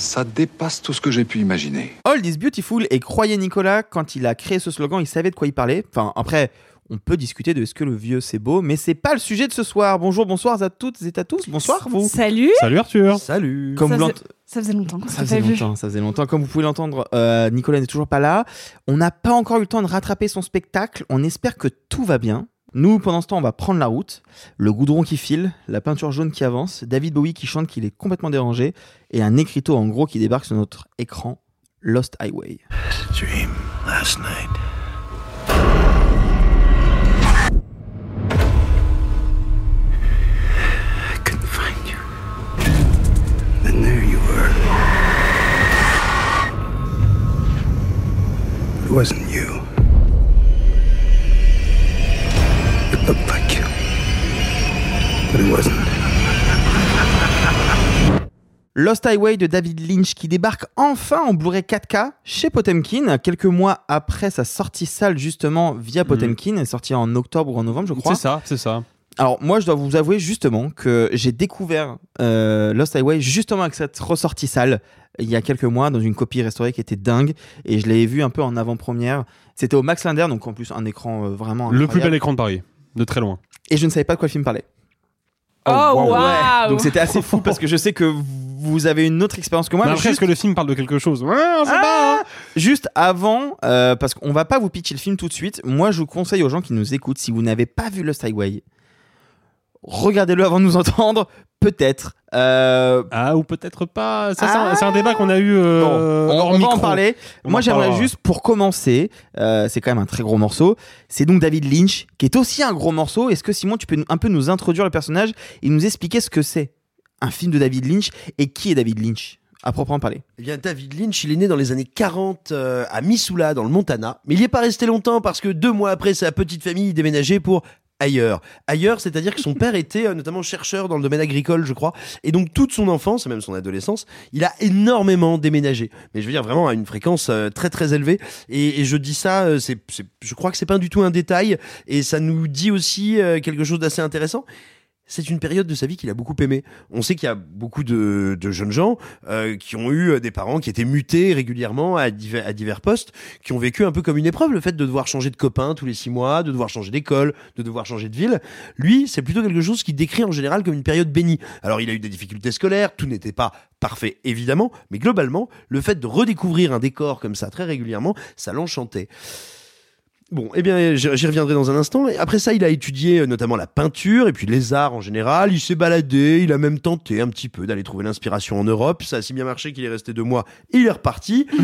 Ça dépasse tout ce que j'ai pu imaginer. Old is beautiful et croyez Nicolas, quand il a créé ce slogan, il savait de quoi il parlait. Enfin, après, on peut discuter de est-ce que le vieux c'est beau, mais c'est pas le sujet de ce soir. Bonjour, bonsoir à toutes et à tous. Bonsoir vous. Salut Salut Arthur. Salut. Comme ça, vous faisait, ça faisait longtemps qu'on ça s'est faisait vu. longtemps, ça faisait longtemps. Comme vous pouvez l'entendre, euh, Nicolas n'est toujours pas là. On n'a pas encore eu le temps de rattraper son spectacle. On espère que tout va bien. Nous, pendant ce temps, on va prendre la route. Le goudron qui file, la peinture jaune qui avance, David Bowie qui chante qu'il est complètement dérangé, et un écriteau en gros qui débarque sur notre écran, Lost Highway. It looked like you. But it wasn't. Lost Highway de David Lynch qui débarque enfin en Blu-ray 4K chez Potemkin, quelques mois après sa sortie salle justement via Potemkin, elle est sortie en octobre ou en novembre je crois. C'est ça, c'est ça. Alors moi je dois vous avouer justement que j'ai découvert euh, Lost Highway justement avec cette ressortie salle il y a quelques mois dans une copie restaurée qui était dingue et je l'avais vu un peu en avant-première. C'était au Max Linder donc en plus un écran euh, vraiment Le plus bel écran de Paris, de très loin. Et je ne savais pas de quoi le film parlait. Oh, wow. waouh Donc c'était assez fou parce que je sais que vous avez une autre expérience que moi. Mais mais juste- est-ce que le film parle de quelque chose? Ouais, on sait pas. hein. Juste avant, euh, parce qu'on va pas vous pitcher le film tout de suite, moi je vous conseille aux gens qui nous écoutent, si vous n'avez pas vu Lost Highway, regardez-le avant de nous entendre, peut-être. Euh, Ah, ou peut-être pas. Ça, c'est un- Ah. c'est un débat qu'on a eu euh, bon, on, hors on va en parler. On moi j'aimerais juste, pour commencer, euh, c'est quand même un très gros morceau, c'est donc David Lynch, qui est aussi un gros morceau. Est-ce que Simon, tu peux un peu nous introduire le personnage et nous expliquer ce que c'est un film de David Lynch et qui est David Lynch à proprement parler? Eh bien, David Lynch, il est né dans les années 40 euh, à Missoula, dans le Montana. Mais il n'y est pas resté longtemps parce que deux mois après, sa petite famille déménageait pour ailleurs. Ailleurs, c'est-à-dire que son père était euh, notamment chercheur dans le domaine agricole, je crois. Et donc, toute son enfance, et même son adolescence, il a énormément déménagé. Mais je veux dire vraiment à une fréquence euh, très très élevée. Et, et je dis ça, euh, c'est, je crois que c'est pas du tout un détail. Et ça nous dit aussi euh, quelque chose d'assez intéressant c'est une période de sa vie qu'il a beaucoup aimé. On sait qu'il y a beaucoup de, de jeunes gens euh, qui ont eu euh, des parents qui étaient mutés régulièrement à divers, à divers postes, qui ont vécu un peu comme une épreuve, le fait de devoir changer de copain tous les six mois, de devoir changer d'école, de devoir changer de ville. Lui, c'est plutôt quelque chose qui décrit en général comme une période bénie. Alors, il a eu des difficultés scolaires, tout n'était pas parfait, évidemment, mais globalement, le fait de redécouvrir un décor comme ça très régulièrement, ça l'enchantait. Bon, eh bien, j'y reviendrai dans un instant. Après ça, il a étudié euh, notamment la peinture et puis les arts en général. Il s'est baladé, il a même tenté un petit peu d'aller trouver l'inspiration en Europe. Ça a si bien marché qu'il est resté deux mois et il est reparti.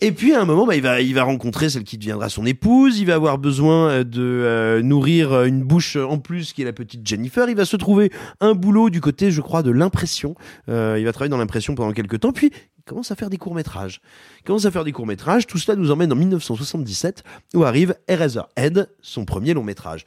Et puis à un moment, bah, il va, il va rencontrer celle qui deviendra son épouse. Il va avoir besoin euh, de euh, nourrir une bouche en plus, qui est la petite Jennifer. Il va se trouver un boulot du côté, je crois, de l'impression. Euh, il va travailler dans l'impression pendant quelques temps. Puis commence à faire des courts métrages. Il commence à faire des courts métrages. Tout cela nous emmène en 1977, où arrive Eraserhead, son premier long métrage.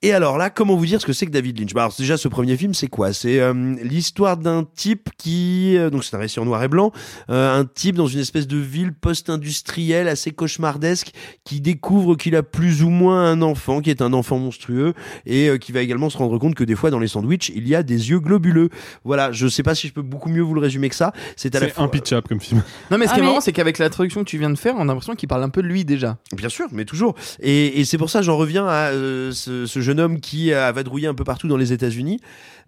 Et alors là, comment vous dire ce que c'est que David Lynch? Bah alors, Déjà, ce premier film, c'est quoi? C'est euh, l'histoire d'un type qui... euh, donc c'est un récit en noir et blanc. euh, un type dans une espèce de ville post-industrielle assez cauchemardesque qui découvre qu'il a plus ou moins un enfant, qui est un enfant monstrueux, et euh, qui va également se rendre compte que des fois, dans les sandwichs, il y a des yeux globuleux. Voilà, je sais pas si je peux beaucoup mieux vous le résumer que ça. C'est à la C'est fois... impitchable comme film. Non, mais ce Ah, qui est mais- marrant, c'est qu'avec l'introduction que tu viens de faire, on a l'impression qu'il parle un peu de lui déjà. Bien sûr, mais toujours. Et, et c'est pour ça j'en reviens à euh, ce, ce jeune homme qui a vadrouillé un peu partout dans les États-Unis.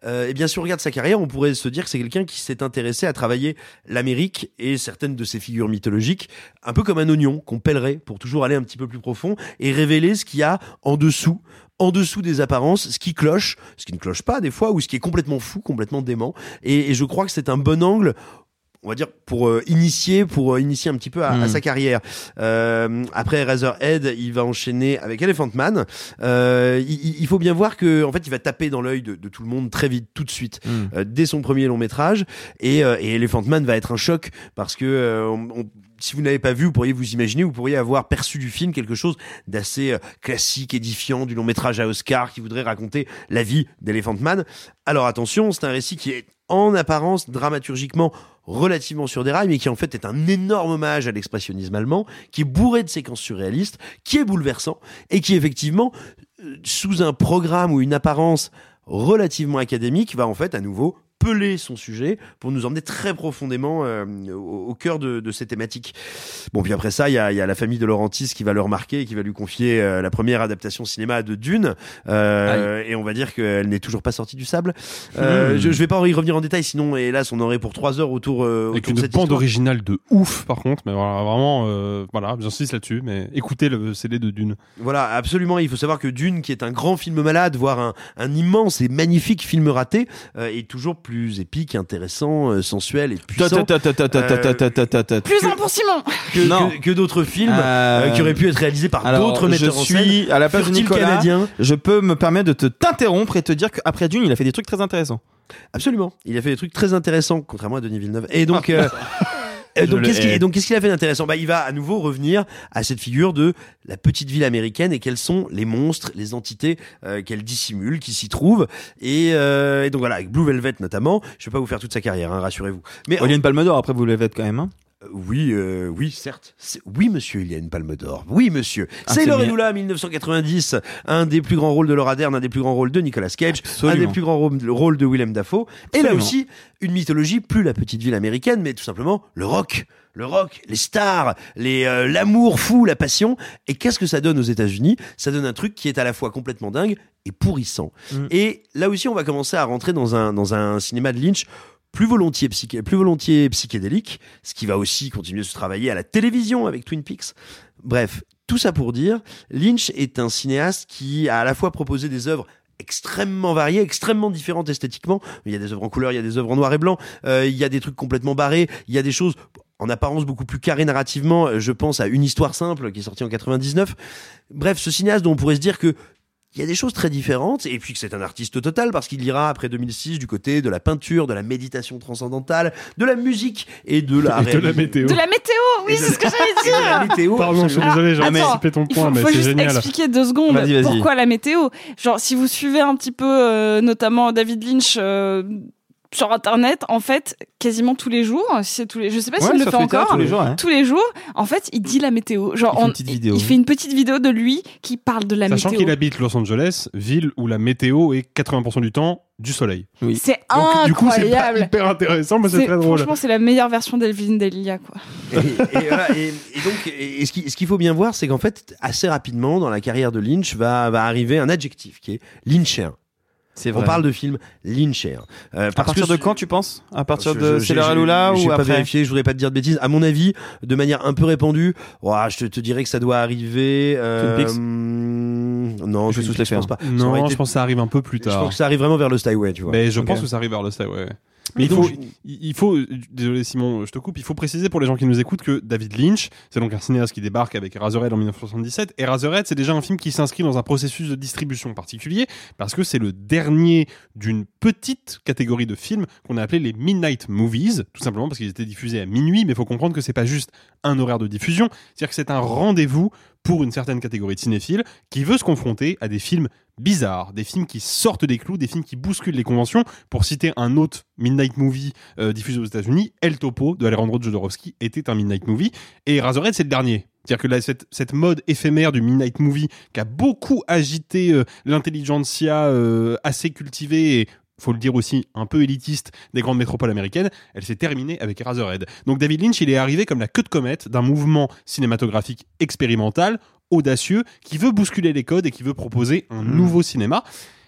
Euh, et bien, si on regarde sa carrière, on pourrait se dire que c'est quelqu'un qui s'est intéressé à travailler l'Amérique et certaines de ses figures mythologiques, un peu comme un oignon qu'on pèlerait pour toujours aller un petit peu plus profond et révéler ce qu'il y a en dessous en dessous des apparences, ce qui cloche, ce qui ne cloche pas des fois, ou ce qui est complètement fou, complètement dément. Et, et je crois que c'est un bon angle on va dire pour euh, initier pour euh, initier un petit peu à, à sa carrière euh, après Razorhead il va enchaîner avec Elephant Man euh, il, il faut bien voir que en fait il va taper dans l'œil de, de tout le monde très vite tout de suite Mm. euh, dès son premier long métrage et, euh, et Elephant Man va être un choc parce que euh, on- on- si vous n'avez pas vu, vous pourriez vous imaginer, vous pourriez avoir perçu du film quelque chose d'assez classique, édifiant, du long métrage à Oscar qui voudrait raconter la vie d'Elephant Man. Alors attention, c'est un récit qui est en apparence dramaturgiquement relativement sur des rails, mais qui en fait est un énorme hommage à l'expressionnisme allemand, qui est bourré de séquences surréalistes, qui est bouleversant et qui effectivement, euh, sous un programme ou une apparence relativement académique, va en fait à nouveau peler son sujet pour nous emmener très profondément euh, au, au cœur de, de ces thématiques. Bon, puis après ça, il y a, y a la famille de Laurentis qui va le remarquer et qui va lui confier euh, la première adaptation cinéma de Dune. Euh, et on va dire qu'elle n'est toujours pas sortie du sable. Euh, Hmm. je, je vais pas y revenir en détail, sinon, hélas, on aurait pour trois heures autour, euh, Avec autour une de cette bande histoire. originale de ouf, par contre. Mais voilà, vraiment, euh, voilà, j'insiste là-dessus. Mais écoutez le CD de Dune. Voilà, absolument. Il faut savoir que Dune, qui est un grand film malade, voire un, un immense et magnifique film raté, euh, est toujours plus plus épique, intéressant, sensuel et puissant. Plus un pour Simon que d'autres films qui auraient pu être réalisés par d'autres metteurs en scène. Je suis à la place Nicolas. Canadien. Je peux me permettre de te t'interrompre et te dire qu'après Dune, il a fait des trucs très intéressants. Absolument. Il a fait des trucs très intéressants, contrairement à Denis Villeneuve. Et donc, euh, donc qu'est-ce qu'il hais. et donc, qu'est-ce qu'il a fait d'intéressant? Bah, Il va à nouveau revenir à cette figure de la petite ville américaine et quels sont les monstres, les entités euh, qu'elle dissimule, qui s'y trouvent. Et, euh, et donc voilà, avec Blue Velvet notamment. Je vais pas vous faire toute sa carrière, hein, rassurez-vous. Mais Oh, il y a une palme d'or, après vous l'avez quand même. Hein. Oui, euh, oui, certes. Oui, monsieur, il y a une palme d'or. Oui, monsieur. Ah, c'est Laure bien. Lula, 1990. Un des plus grands rôles de Laura Dern, un des plus grands rôles de Nicolas Cage, Absolument. un des plus grands rôles de Willem Dafoe. Et là aussi, une mythologie, plus la petite ville américaine, mais tout simplement le rock. Le rock, les stars, les euh, l'amour fou, la passion. Et qu'est-ce que ça donne aux États-Unis? Ça donne un truc qui est à la fois complètement dingue et pourrissant. Mm. Et là aussi, on va commencer à rentrer dans un dans un cinéma de Lynch plus volontiers, psyché, plus volontiers psychédélique, ce qui va aussi continuer de se travailler à la télévision avec Twin Peaks. Bref, tout ça pour dire, Lynch est un cinéaste qui a à la fois proposé des œuvres extrêmement variées, extrêmement différentes esthétiquement. Il y a des œuvres en couleur, il y a des œuvres en noir et blanc, euh, il y a des trucs complètement barrés, il y a des choses en apparence beaucoup plus carrées narrativement. Euh, Je pense à Une histoire simple qui est sortie en 99. Bref, ce cinéaste dont on pourrait se dire que il y a des choses très différentes, et puis que c'est un artiste total parce qu'il ira après 2006 du côté de la peinture, de la méditation transcendantale, de la musique et de la, Et de la météo. De la météo, oui, c'est ce que j'allais la dire. météo. Pardon, je suis désolé, j'ai Attends, anticipé ton Il point, faut, mais faut juste génial. expliquer deux secondes pourquoi la météo. Genre, si vous suivez un petit peu, euh, notamment David Lynch euh, sur Internet, en fait, quasiment tous les jours, c'est tous les, je sais pas Ouais, s'il le sur fait Twitter, encore, tous les jours, hein. tous les jours, en fait, il dit la météo. Genre, Il fait une on- petite vidéo. il fait une petite vidéo de lui qui parle de la Sachant météo. qu'il habite Los Angeles, ville où la météo est 80% du temps du soleil. Oui. C'est Donc, du coup, c'est pas incroyable. hyper intéressant, mais c'est très drôle. Franchement, c'est la meilleure version d'Elvin Delia, quoi. Et, et voilà, et- et donc, et, ce qu'il faut bien voir, c'est qu'en fait, assez rapidement, dans la carrière de Lynch, va, va arriver un adjectif qui est lynchien. C'est On parle de film lynchien. Euh, À partir que de quand tu penses? À partir Je- de je- C'est l'heure j'ai- à Lula ou pas après? vérifié, je voudrais pas te dire de bêtises. À mon avis, de manière un peu répandue, ouah, je te, te dirais que ça doit arriver. euh, hum, non, Je les je pense pas. Non, été- je pense que ça arrive un peu plus je tard. pense que ça arrive vraiment vers le Styway, tu vois. Mais je pense que ça arrive vers le style, ouais. Mais il faut, il faut, désolé Simon, je te coupe, il faut préciser pour les gens qui nous écoutent que David Lynch, c'est donc un cinéaste qui débarque avec Razorhead en 1977, et Razorhead, c'est déjà un film qui s'inscrit dans un processus de distribution particulier, parce que c'est le dernier d'une petite catégorie de films qu'on a appelé les Midnight Movies, tout simplement parce qu'ils étaient diffusés à minuit, mais il faut comprendre que c'est pas juste un horaire de diffusion, c'est-à-dire que c'est un rendez-vous pour une certaine catégorie de cinéphiles qui veut se confronter à des films bizarres, des films qui sortent des clous, des films qui bousculent les conventions. Pour citer un autre Midnight Movie euh, diffusé aux États-Unis, El Topo de Alejandro Jodorowsky était un Midnight Movie et Razorhead c'est le dernier. C'est-à-dire que là, cette, mode éphémère du Midnight Movie qui a beaucoup agité euh, l'intelligentsia euh, assez cultivée et faut le dire aussi, un peu élitiste des grandes métropoles américaines, elle s'est terminée avec Razorhead. Donc David Lynch, il est arrivé comme la queue de comète d'un mouvement cinématographique expérimental audacieux, qui veut bousculer les codes et qui veut proposer un nouveau cinéma.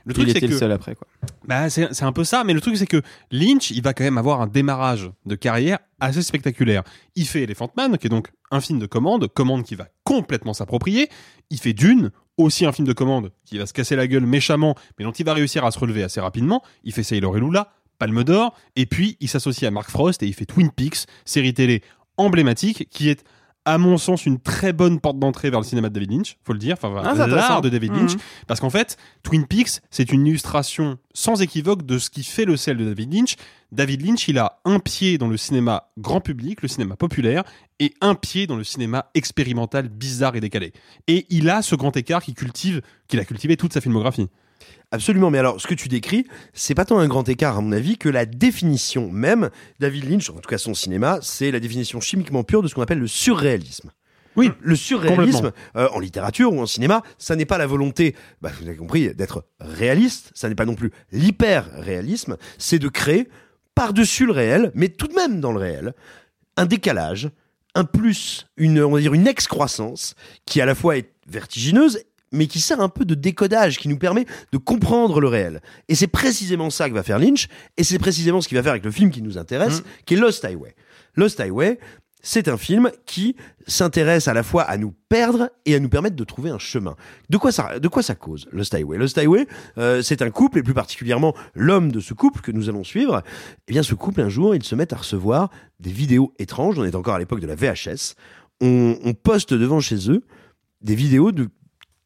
Le truc, il c'est était que le seul après quoi. bah, c'est c'est un peu ça, mais le truc c'est que Lynch, il va quand même avoir un démarrage de carrière assez spectaculaire. Il fait Elephant Man, qui est donc un film de commande, commande qui va complètement s'approprier. Il fait Dune, aussi un film de commande qui va se casser la gueule méchamment, mais dont il va réussir à se relever assez rapidement. Il fait Sailor et Lula, Palme d'Or, et puis il s'associe à Mark Frost et il fait Twin Peaks, série télé emblématique qui est à mon sens une très bonne porte d'entrée vers le cinéma de David Lynch, faut le dire, enfin Ah, l'art de David Lynch, Mhm. parce qu'en fait, Twin Peaks, c'est une illustration sans équivoque de ce qui fait le sel de David Lynch. David Lynch, il a un pied dans le cinéma grand public, le cinéma populaire, et un pied dans le cinéma expérimental, bizarre et décalé. Et il a ce grand écart qu'il cultive, qu'il a cultivé toute sa filmographie. Absolument, mais alors ce que tu décris, c'est pas tant un grand écart à mon avis que la définition même, David Lynch, en tout cas son cinéma, c'est la définition chimiquement pure de ce qu'on appelle le surréalisme. Oui, le surréalisme euh, en littérature ou en cinéma, ça n'est pas la volonté, bah, vous avez compris, d'être réaliste, ça n'est pas non plus l'hyper-réalisme, c'est de créer par-dessus le réel, mais tout de même dans le réel, un décalage, un plus, une, on va dire une excroissance qui à la fois est vertigineuse mais qui sert un peu de décodage, qui nous permet de comprendre le réel. Et c'est précisément ça que va faire Lynch, et c'est précisément ce qu'il va faire avec le film qui nous intéresse, qui est Lost Highway. Lost Highway, c'est un film qui s'intéresse à la fois à nous perdre et à nous permettre de trouver un chemin. De quoi ça, de quoi ça cause, Lost Highway? Lost Highway, euh, c'est un couple, et plus particulièrement l'homme de ce couple que nous allons suivre. Eh bien, ce couple, un jour, ils se mettent à recevoir des vidéos étranges, on est encore à l'époque de la VHS, on, on poste devant chez eux des vidéos de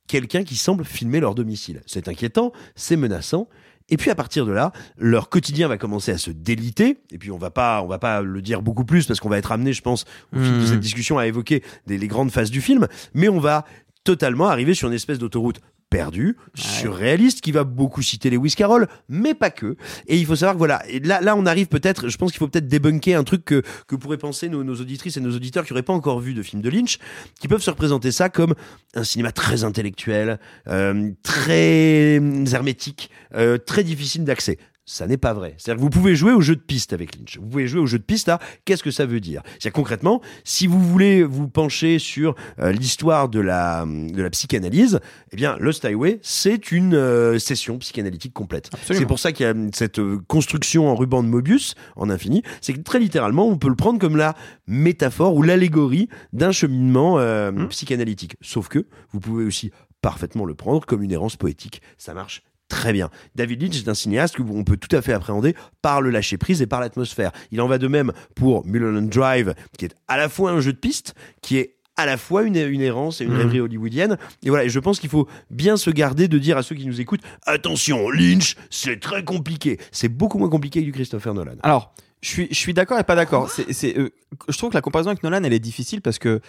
quelqu'un qui semble filmer leur domicile. C'est inquiétant, c'est menaçant. Et puis à partir de là, leur quotidien va commencer à se déliter. Et puis on va pas, on va pas le dire beaucoup plus parce qu'on va être amené, je pense, au fil de Mhm. cette discussion à évoquer des, les grandes phases du film. Mais on va totalement arriver sur une espèce d'autoroute perdue, surréaliste, qui va beaucoup citer Lewis Carroll, mais pas que. Et il faut savoir que voilà, et là, là on arrive peut-être, je pense qu'il faut peut-être débunker un truc que, que pourraient penser nos, nos auditrices et nos auditeurs qui n'auraient pas encore vu de film de Lynch, qui peuvent se représenter ça comme un cinéma très intellectuel, euh, très hermétique, euh, très difficile d'accès. Ça n'est pas vrai. C'est-à-dire que vous pouvez jouer au jeu de piste avec Lynch. Vous pouvez jouer au jeu de piste là. Qu'est-ce que ça veut dire C'est-à-dire concrètement, si vous voulez vous pencher sur euh, l'histoire de la de la psychanalyse, eh bien Lost Highway, c'est une euh, session psychanalytique complète. C'est pour ça qu'il y a cette euh, construction en ruban de Mobius en infini. C'est que très littéralement, on peut le prendre comme la métaphore ou l'allégorie d'un cheminement euh, psychanalytique. Sauf que vous pouvez aussi parfaitement le prendre comme une errance poétique. Ça marche très bien. David Lynch est un cinéaste que on peut tout à fait appréhender par le lâcher prise et par l'atmosphère. Il en va de même pour Mulholland Drive, qui est à la fois un jeu de piste, qui est à la fois une, une errance et une Mhm. rêverie hollywoodienne. Et voilà, et je pense qu'il faut bien se garder de dire à ceux qui nous écoutent, attention, Lynch, c'est très compliqué. C'est beaucoup moins compliqué que du Christopher Nolan. Alors, je suis, je suis d'accord et pas d'accord. C'est, c'est, euh, je trouve que la comparaison avec Nolan, elle est difficile parce que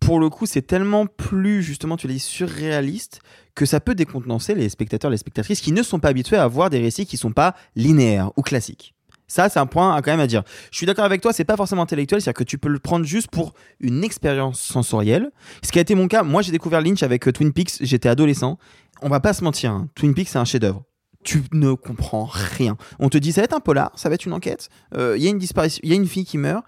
pour le coup, c'est tellement plus, justement, tu l'as dit, surréaliste que ça peut décontenancer les spectateurs, les spectatrices qui ne sont pas habitués à voir des récits qui sont pas linéaires ou classiques. Ça, c'est un point à quand même à dire. Je suis d'accord avec toi, c'est pas forcément intellectuel, c'est-à-dire que tu peux le prendre juste pour une expérience sensorielle. Ce qui a été mon cas, moi j'ai découvert Lynch avec euh, Twin Peaks, j'étais adolescent. On va pas se mentir, hein, Twin Peaks c'est un chef-d'œuvre. Tu ne comprends rien. On te dit ça va être un polar, ça va être une enquête. Euh, Il y a une disparition, il y a une fille qui meurt.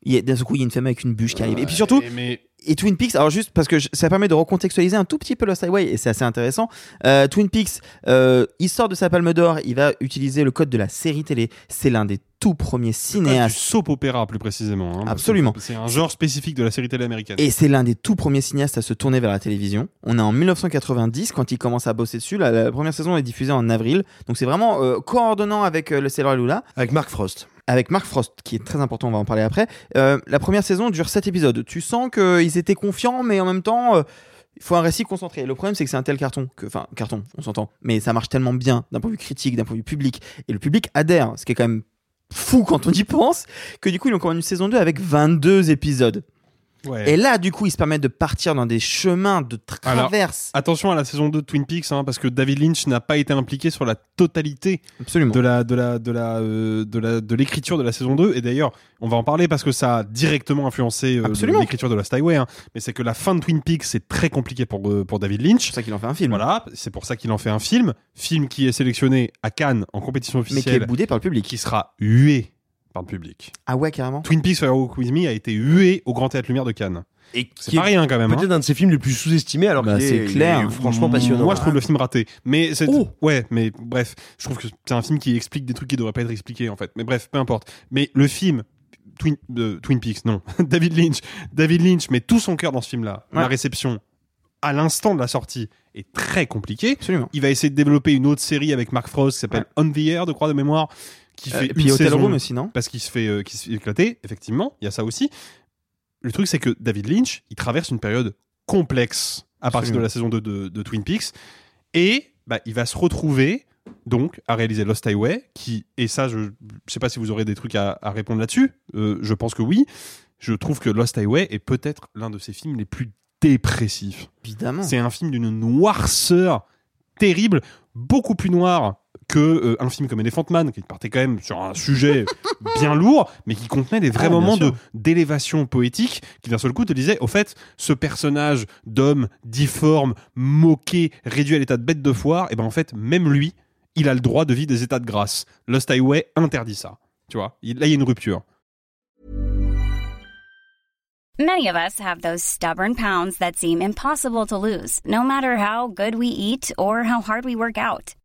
Pff, il y a- D'un seul coup, il y a une femme avec une bûche qui arrive. Et puis surtout, mais et Twin Peaks, alors juste parce que je- ça permet de recontextualiser un tout petit peu Lost Highway et c'est assez intéressant. Euh, Twin Peaks, euh, il sort de sa palme d'or, il va utiliser le code de la série télé. C'est l'un des tout premiers du cinéastes. soap opéra plus précisément. hein, Absolument. C'est un genre spécifique de la série télé américaine. Et c'est l'un des tout premiers cinéastes à se tourner vers la télévision. On est en 1990 quand il commence à bosser dessus. La, la première saison est diffusée en avril. Donc c'est vraiment euh, coordonnant avec euh, le Sailor et Lula. Avec Mark Frost. Avec Mark Frost, qui est très important, on va en parler après. Euh, la première saison dure 7 épisodes. Tu sens qu'ils étaient confiants, mais en même temps, euh, il faut un récit concentré. Le problème, c'est que c'est un tel carton, enfin, carton, on s'entend, mais ça marche tellement bien d'un point de vue critique, d'un point de vue public, et le public adhère, ce qui est quand même fou quand on y pense, que du coup, ils ont encore une saison 2 avec 22 épisodes. Ouais. Et là, du coup, ils se permettent de partir dans des chemins de Alors, traverse. attention à la saison 2 de Twin Peaks, hein, parce que David Lynch n'a pas été impliqué sur la totalité Absolument. de la de la de la euh, de la de l'écriture de la saison 2 et d'ailleurs on va en parler parce que ça a directement influencé euh, l'écriture de Lost Highway hein. mais c'est que la fin de Twin Peaks c'est très compliqué pour euh, pour David Lynch C'est pour ça qu'il en fait un film. voilà c'est pour ça qu'il en fait un film film qui est sélectionné à Cannes en compétition Mais qui est officielle boudé par le public. qui sera hué par le public. Ah ouais, carrément. Twin Peaks Fire Walk With Me a été hué au Grand Théâtre Lumière de Cannes. Et C'est pas rien quand même. hein. Peut-être un de ses films les plus sous-estimés, alors Bah, qu'il c'est est, clair. est franchement passionnant. Moi, je trouve le film raté. Mais c'est Oh. ouais, mais bref, je trouve que c'est un film qui explique des trucs qui devraient pas être expliqués en fait. Mais bref, peu importe. Mais le film Twin, de Twin Peaks, non, David Lynch, David Lynch met tout son cœur dans ce film-là. Ouais. La réception à l'instant de la sortie est très compliquée. Absolument. Il va essayer de développer une autre série avec Mark Frost qui s'appelle On the Air, de crois de mémoire, qui Euh, fait et puis une Hotel saison Room aussi, non parce qu'il se fait euh, se fait éclater. Effectivement, il y a ça aussi. Le truc, c'est que David Lynch, il traverse une période complexe à partir de la saison 2 de, de Twin Peaks. Et bah, il va se retrouver donc à réaliser Lost Highway, qui, et ça, je ne sais pas si vous aurez des trucs à, à répondre là-dessus. Euh, je pense que oui. Je trouve que Lost Highway est peut-être l'un de ses films les plus dépressifs. Évidemment. C'est un film d'une noirceur terrible, beaucoup plus noir que euh, un film comme Elephant Man, qui partait quand même sur un sujet bien lourd, mais qui contenait des vrais Ah, moments de d'élévation poétique, qui d'un seul coup te disait, au fait, ce personnage d'homme difforme, moqué, réduit à l'état de bête de foire, et ben en fait, même lui, il a le droit de vivre des états de grâce. Lost Highway interdit ça. Tu vois, Il- là il y a une rupture. Many of us have those stubborn pounds that seem impossible to lose, no matter how good we eat or how hard we work out.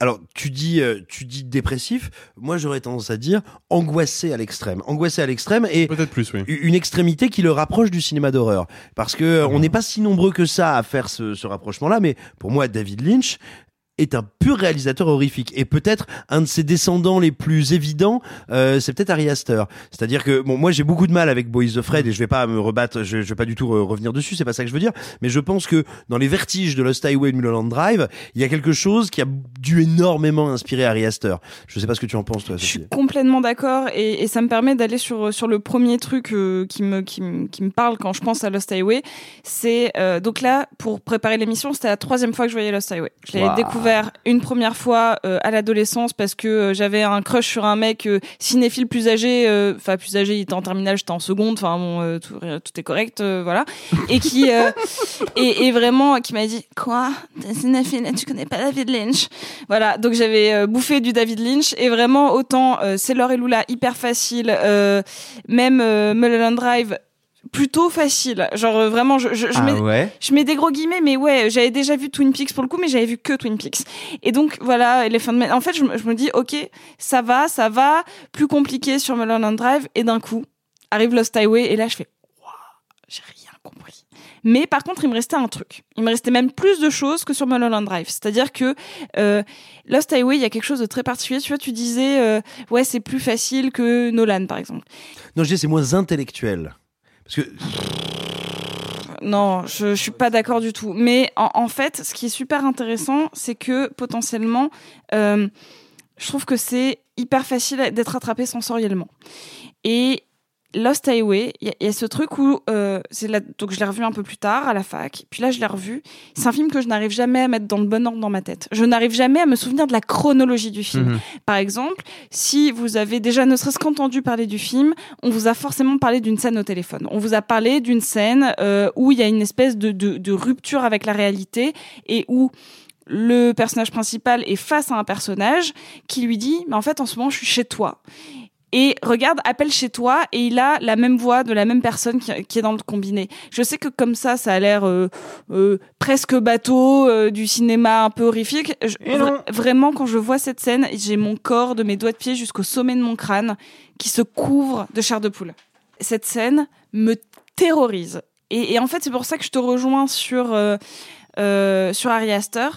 Alors, tu dis, euh, tu dis dépressif. Moi, j'aurais tendance à dire angoissé à l'extrême. Angoissé à l'extrême et Peut-être plus, oui. une extrémité qui le rapproche du cinéma d'horreur. Parce que euh, on n'est pas si nombreux que ça à faire ce, ce rapprochement-là, mais pour moi, David Lynch est un pur réalisateur horrifique et peut-être un de ses descendants les plus évidents euh, c'est peut-être Ari Aster c'est-à-dire que bon moi j'ai beaucoup de mal avec Boys of Fred et je vais pas me rebattre je, je vais pas du tout revenir dessus c'est pas ça que je veux dire mais je pense que dans les vertiges de Lost Highway et de Mulholland Drive il y a quelque chose qui a dû énormément inspirer Ari Aster je sais pas ce que tu en penses toi Je suis complètement d'accord et, et ça me permet d'aller sur, sur le premier truc euh, qui, me, qui, me, qui me parle quand je pense à Lost Highway. C'est euh, donc là, pour préparer l'émission, c'était la troisième fois que je voyais Lost Highway. Je l'ai Waouh. découvert une première fois euh, à l'adolescence parce que euh, j'avais un crush sur un mec euh, cinéphile plus âgé, euh, enfin plus âgé, il était en terminale, j'étais en seconde, enfin bon, tout, est correct, voilà. Et qui et, vraiment qui m'a dit quoi, t'es cinéphile tu connais pas David Lynch, voilà. Donc j'avais bouffé du David Lynch et vraiment autant c'est Laure et Lula hyper facile, même Mulholland Drive plutôt facile. Genre euh, vraiment, je, je, je Ah mets, ouais je mets des gros guillemets, mais ouais, j'avais déjà vu Twin Peaks pour le coup, mais j'avais vu que Twin Peaks. Et donc voilà, les fins de En fait, je, me- je me dis, ok, ça va, ça va, plus compliqué sur Mulholland Drive, et d'un coup arrive Lost Highway, et là je fais, waouh, j'ai rien compris. Mais par contre, il me restait un truc. Il me restait même plus de choses que sur Mulholland Drive. C'est-à-dire que euh, Lost Highway, il y a quelque chose de très particulier. Tu vois, tu disais, euh, ouais, c'est plus facile que Nolan, par exemple. non je dis c'est moins intellectuel Non, je, je suis pas d'accord du tout. Mais en, en fait, ce qui est super intéressant, c'est que potentiellement, euh, je trouve que c'est hyper facile d'être attrapé sensoriellement. Et Lost Highway, il y, a- il y a ce truc où euh, c'est là, donc je l'ai revu un peu plus tard à la fac, puis là je l'ai revu. C'est un film que je n'arrive jamais à mettre dans le bon ordre dans ma tête. Je n'arrive jamais à me souvenir de la chronologie du film. Mhm. Par exemple, si vous avez déjà ne serait-ce qu'entendu parler du film, on vous a forcément parlé d'une scène au téléphone. On vous a parlé d'une scène euh, où il y a une espèce de, de, de rupture avec la réalité et où le personnage principal est face à un personnage qui lui dit mais en fait en ce moment je suis chez toi et regarde, appelle chez toi et il a la même voix de la même personne qui, qui est dans le combiné. Je sais que comme ça, ça a l'air euh, euh, presque bateau euh, du cinéma un peu horrifique. Je- vra- vraiment, quand je vois cette scène, j'ai mon corps de mes doigts de pied jusqu'au sommet de mon crâne qui se couvre de chair de poule. Cette scène me terrorise. Et, et en fait, c'est pour ça que je te rejoins sur, euh, euh, sur Ari Aster.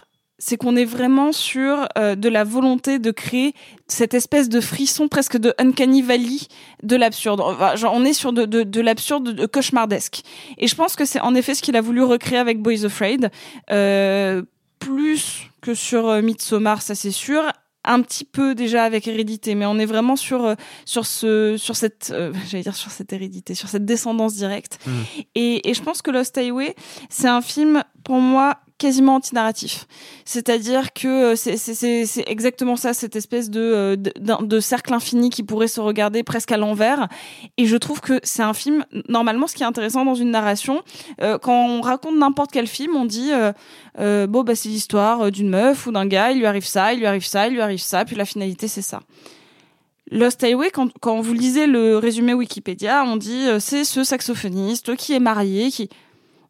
C'est qu'on est vraiment sur euh, de la volonté de créer cette espèce de frisson presque de uncanny valley de l'absurde. Enfin, genre, on est sur de, de, de l'absurde de cauchemardesque. Et je pense que c'est en effet ce qu'il a voulu recréer avec Boys Afraid. Euh, plus que sur euh, Midsommar, ça c'est sûr un petit peu déjà avec hérédité, mais on est vraiment sur euh, sur ce sur cette euh, j'allais dire sur cette hérédité, sur cette descendance directe. Mmh. Et, et je pense que Lost Highway, c'est un film pour moi quasiment anti-narratif. C'est-à-dire que euh, c'est- exactement ça, cette espèce de, euh, de, cercle infini qui pourrait se regarder presque à l'envers. Et je trouve que c'est un film, normalement, ce qui est intéressant dans une narration, euh, quand on raconte n'importe quel film, on dit, bon, bah, c'est l'histoire d'une meuf ou d'un gars, il lui arrive ça, il lui arrive ça, il lui arrive ça, puis la finalité, c'est ça. Lost Highway, quand, vous lisez le résumé Wikipédia, on dit c'est ce saxophoniste qui est marié, qui...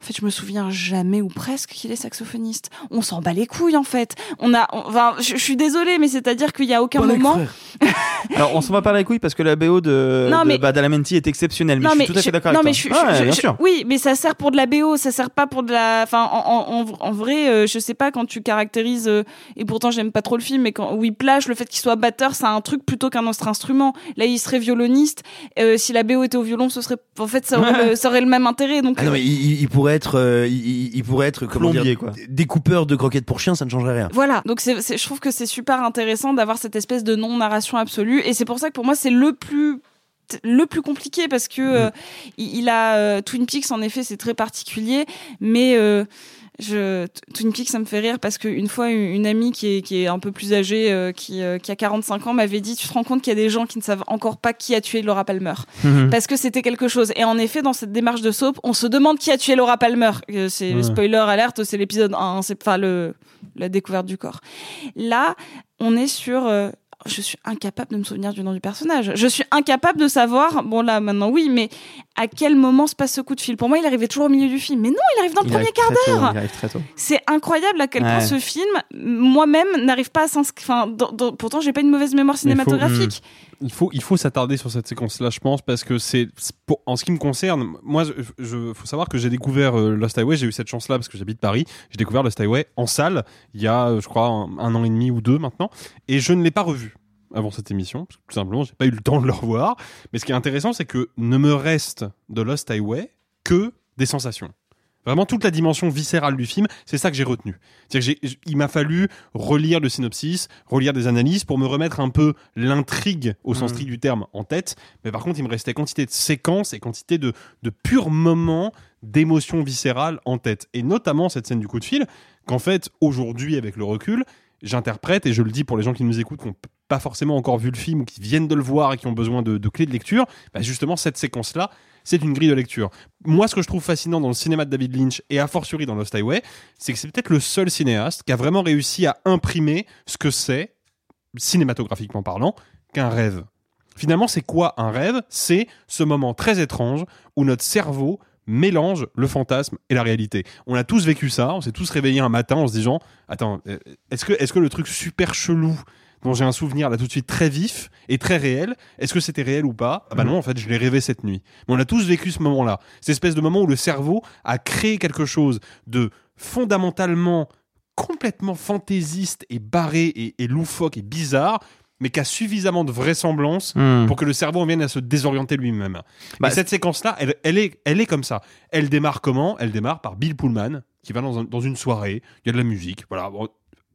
En fait, je me souviens jamais ou presque qu'il est saxophoniste. On s'en bat les couilles, en fait. On a, on- enfin, je, je suis désolée, mais c'est-à-dire qu'il y a aucun moment. Alors, on s'en va pas les couilles parce que la BO de, Non, de mais- Badalamenti est exceptionnelle. Mais non, je mais suis tout à fait je- d'accord non, avec mais toi. je, je- Ouais, je- bien je- sûr. Oui, mais ça sert pour de la BO, ça sert pas pour de la. Enfin, en, en, en- en vrai, euh, je sais pas quand tu caractérises. euh, et pourtant, j'aime pas trop le film, mais quand Whiplash, le fait qu'il soit batteur, c'est un truc plutôt qu'un autre instrument. Là, il serait violoniste. Euh, si la BO était au violon, ce serait. En fait, ça aurait, le, ça aurait le même intérêt. Donc. Ah non, mais il, il- il pourrait être, euh, il, pourrait être comment Plombier, dire, quoi. découpeur de croquettes pour chiens, ça ne changerait rien. Voilà, donc c'est, je trouve que c'est super intéressant d'avoir cette espèce de non-narration absolue, et c'est pour ça que pour moi c'est le plus le plus compliqué parce que euh, il, il a euh, Twin Peaks en effet c'est très particulier, mais euh, je, Twin Peaks ça me fait rire parce qu'une fois une, amie qui est, qui est un peu plus âgée, euh, qui, euh, qui a 45 ans, m'avait dit tu te rends compte qu'il y a des gens qui ne savent encore pas qui a tué Laura Palmer Mhm. parce que c'était quelque chose. Et en effet, dans cette démarche de soap, on se demande qui a tué Laura Palmer. Euh, C'est spoiler alerte, c'est l'épisode 1, hein, c'est pas le la découverte du corps. Là, on est sur euh, je suis incapable de me souvenir du nom du personnage. Je suis incapable de savoir, bon là maintenant oui, mais à quel moment se passe ce coup de fil? Pour moi, il arrivait toujours au milieu du film. Mais non, il arrive dans le Il premier quart d'heure. Il arrive très tôt. C'est incroyable à quel point Ouais. ce film, moi-même, n'arrive pas à s'inscrire. Enfin, dans- dans- pourtant, j'ai pas une mauvaise mémoire faut- cinématographique. Il faut, il faut s'attarder sur cette séquence-là, je pense, parce que c'est, en ce qui me concerne, moi, je, je- faut savoir que j'ai découvert euh, Lost Highway, j'ai eu cette chance-là parce que j'habite Paris, j'ai découvert Lost Highway en salle, il y a, euh, je crois, un, un an et demi ou deux maintenant, et je ne l'ai pas revu avant cette émission, parce que tout simplement, j'ai pas eu le temps de le revoir. Mais ce qui est intéressant, c'est que ne me reste de Lost Highway que des sensations. Vraiment toute la dimension viscérale du film, c'est ça que j'ai retenu. C'est-à-dire que il m'a fallu relire le synopsis, relire des analyses pour me remettre un peu l'intrigue au sens Mhm. strict du terme en tête. Mais par contre, il me restait quantité de séquences et quantité de, de purs moments d'émotions viscérales en tête. Et notamment cette scène du coup de fil, qu'en fait, aujourd'hui, avec le recul, j'interprète, et je le dis pour les gens qui nous écoutent, qui n'ont pas forcément encore vu le film ou qui viennent de le voir et qui ont besoin de, de clés de lecture, bah justement, cette séquence-là, c'est une grille de lecture. Moi, ce que je trouve fascinant dans le cinéma de David Lynch et a fortiori dans Lost Highway, c'est que c'est peut-être le seul cinéaste qui a vraiment réussi à imprimer ce que c'est, cinématographiquement parlant, qu'un rêve. Finalement, c'est quoi un rêve? C'est ce moment très étrange où notre cerveau mélange le fantasme et la réalité. On a tous vécu ça, on s'est tous réveillés un matin en se disant Attends, est-ce que, est que le truc super chelou dont j'ai un souvenir là tout de suite très vif et très réel, est-ce que c'était réel ou pas? Ah bah non, en fait, je l'ai rêvé cette nuit. Mais on a tous vécu ce moment-là. Cette espèce de moment où le cerveau a créé quelque chose de fondamentalement complètement fantaisiste et barré et, et loufoque et bizarre, mais qui a suffisamment de vraisemblance Hmm. pour que le cerveau en vienne à se désorienter lui-même. Bah, et cette séquence-là, elle, elle est, elle est comme ça. Elle démarre comment? Elle démarre par Bill Pullman, qui va dans, un- dans une soirée, il y a de la musique, voilà.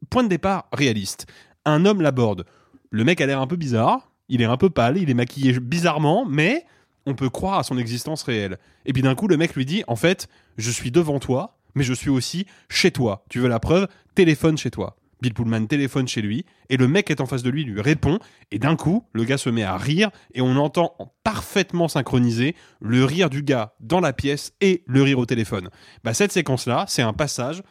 Point de départ réaliste. Un homme l'aborde. Le mec a l'air un peu bizarre, il est un peu pâle, il est maquillé bizarrement, mais on peut croire à son existence réelle. Et puis d'un coup, le mec lui dit, en fait, je suis devant toi, mais je suis aussi chez toi. Tu veux la preuve Téléphone chez toi. Bill Pullman téléphone chez lui, et le mec est en face de lui lui répond, et d'un coup, le gars se met à rire, et on entend en parfaitement synchronisé le rire du gars dans la pièce et le rire au téléphone. Bah, cette séquence-là, c'est un passage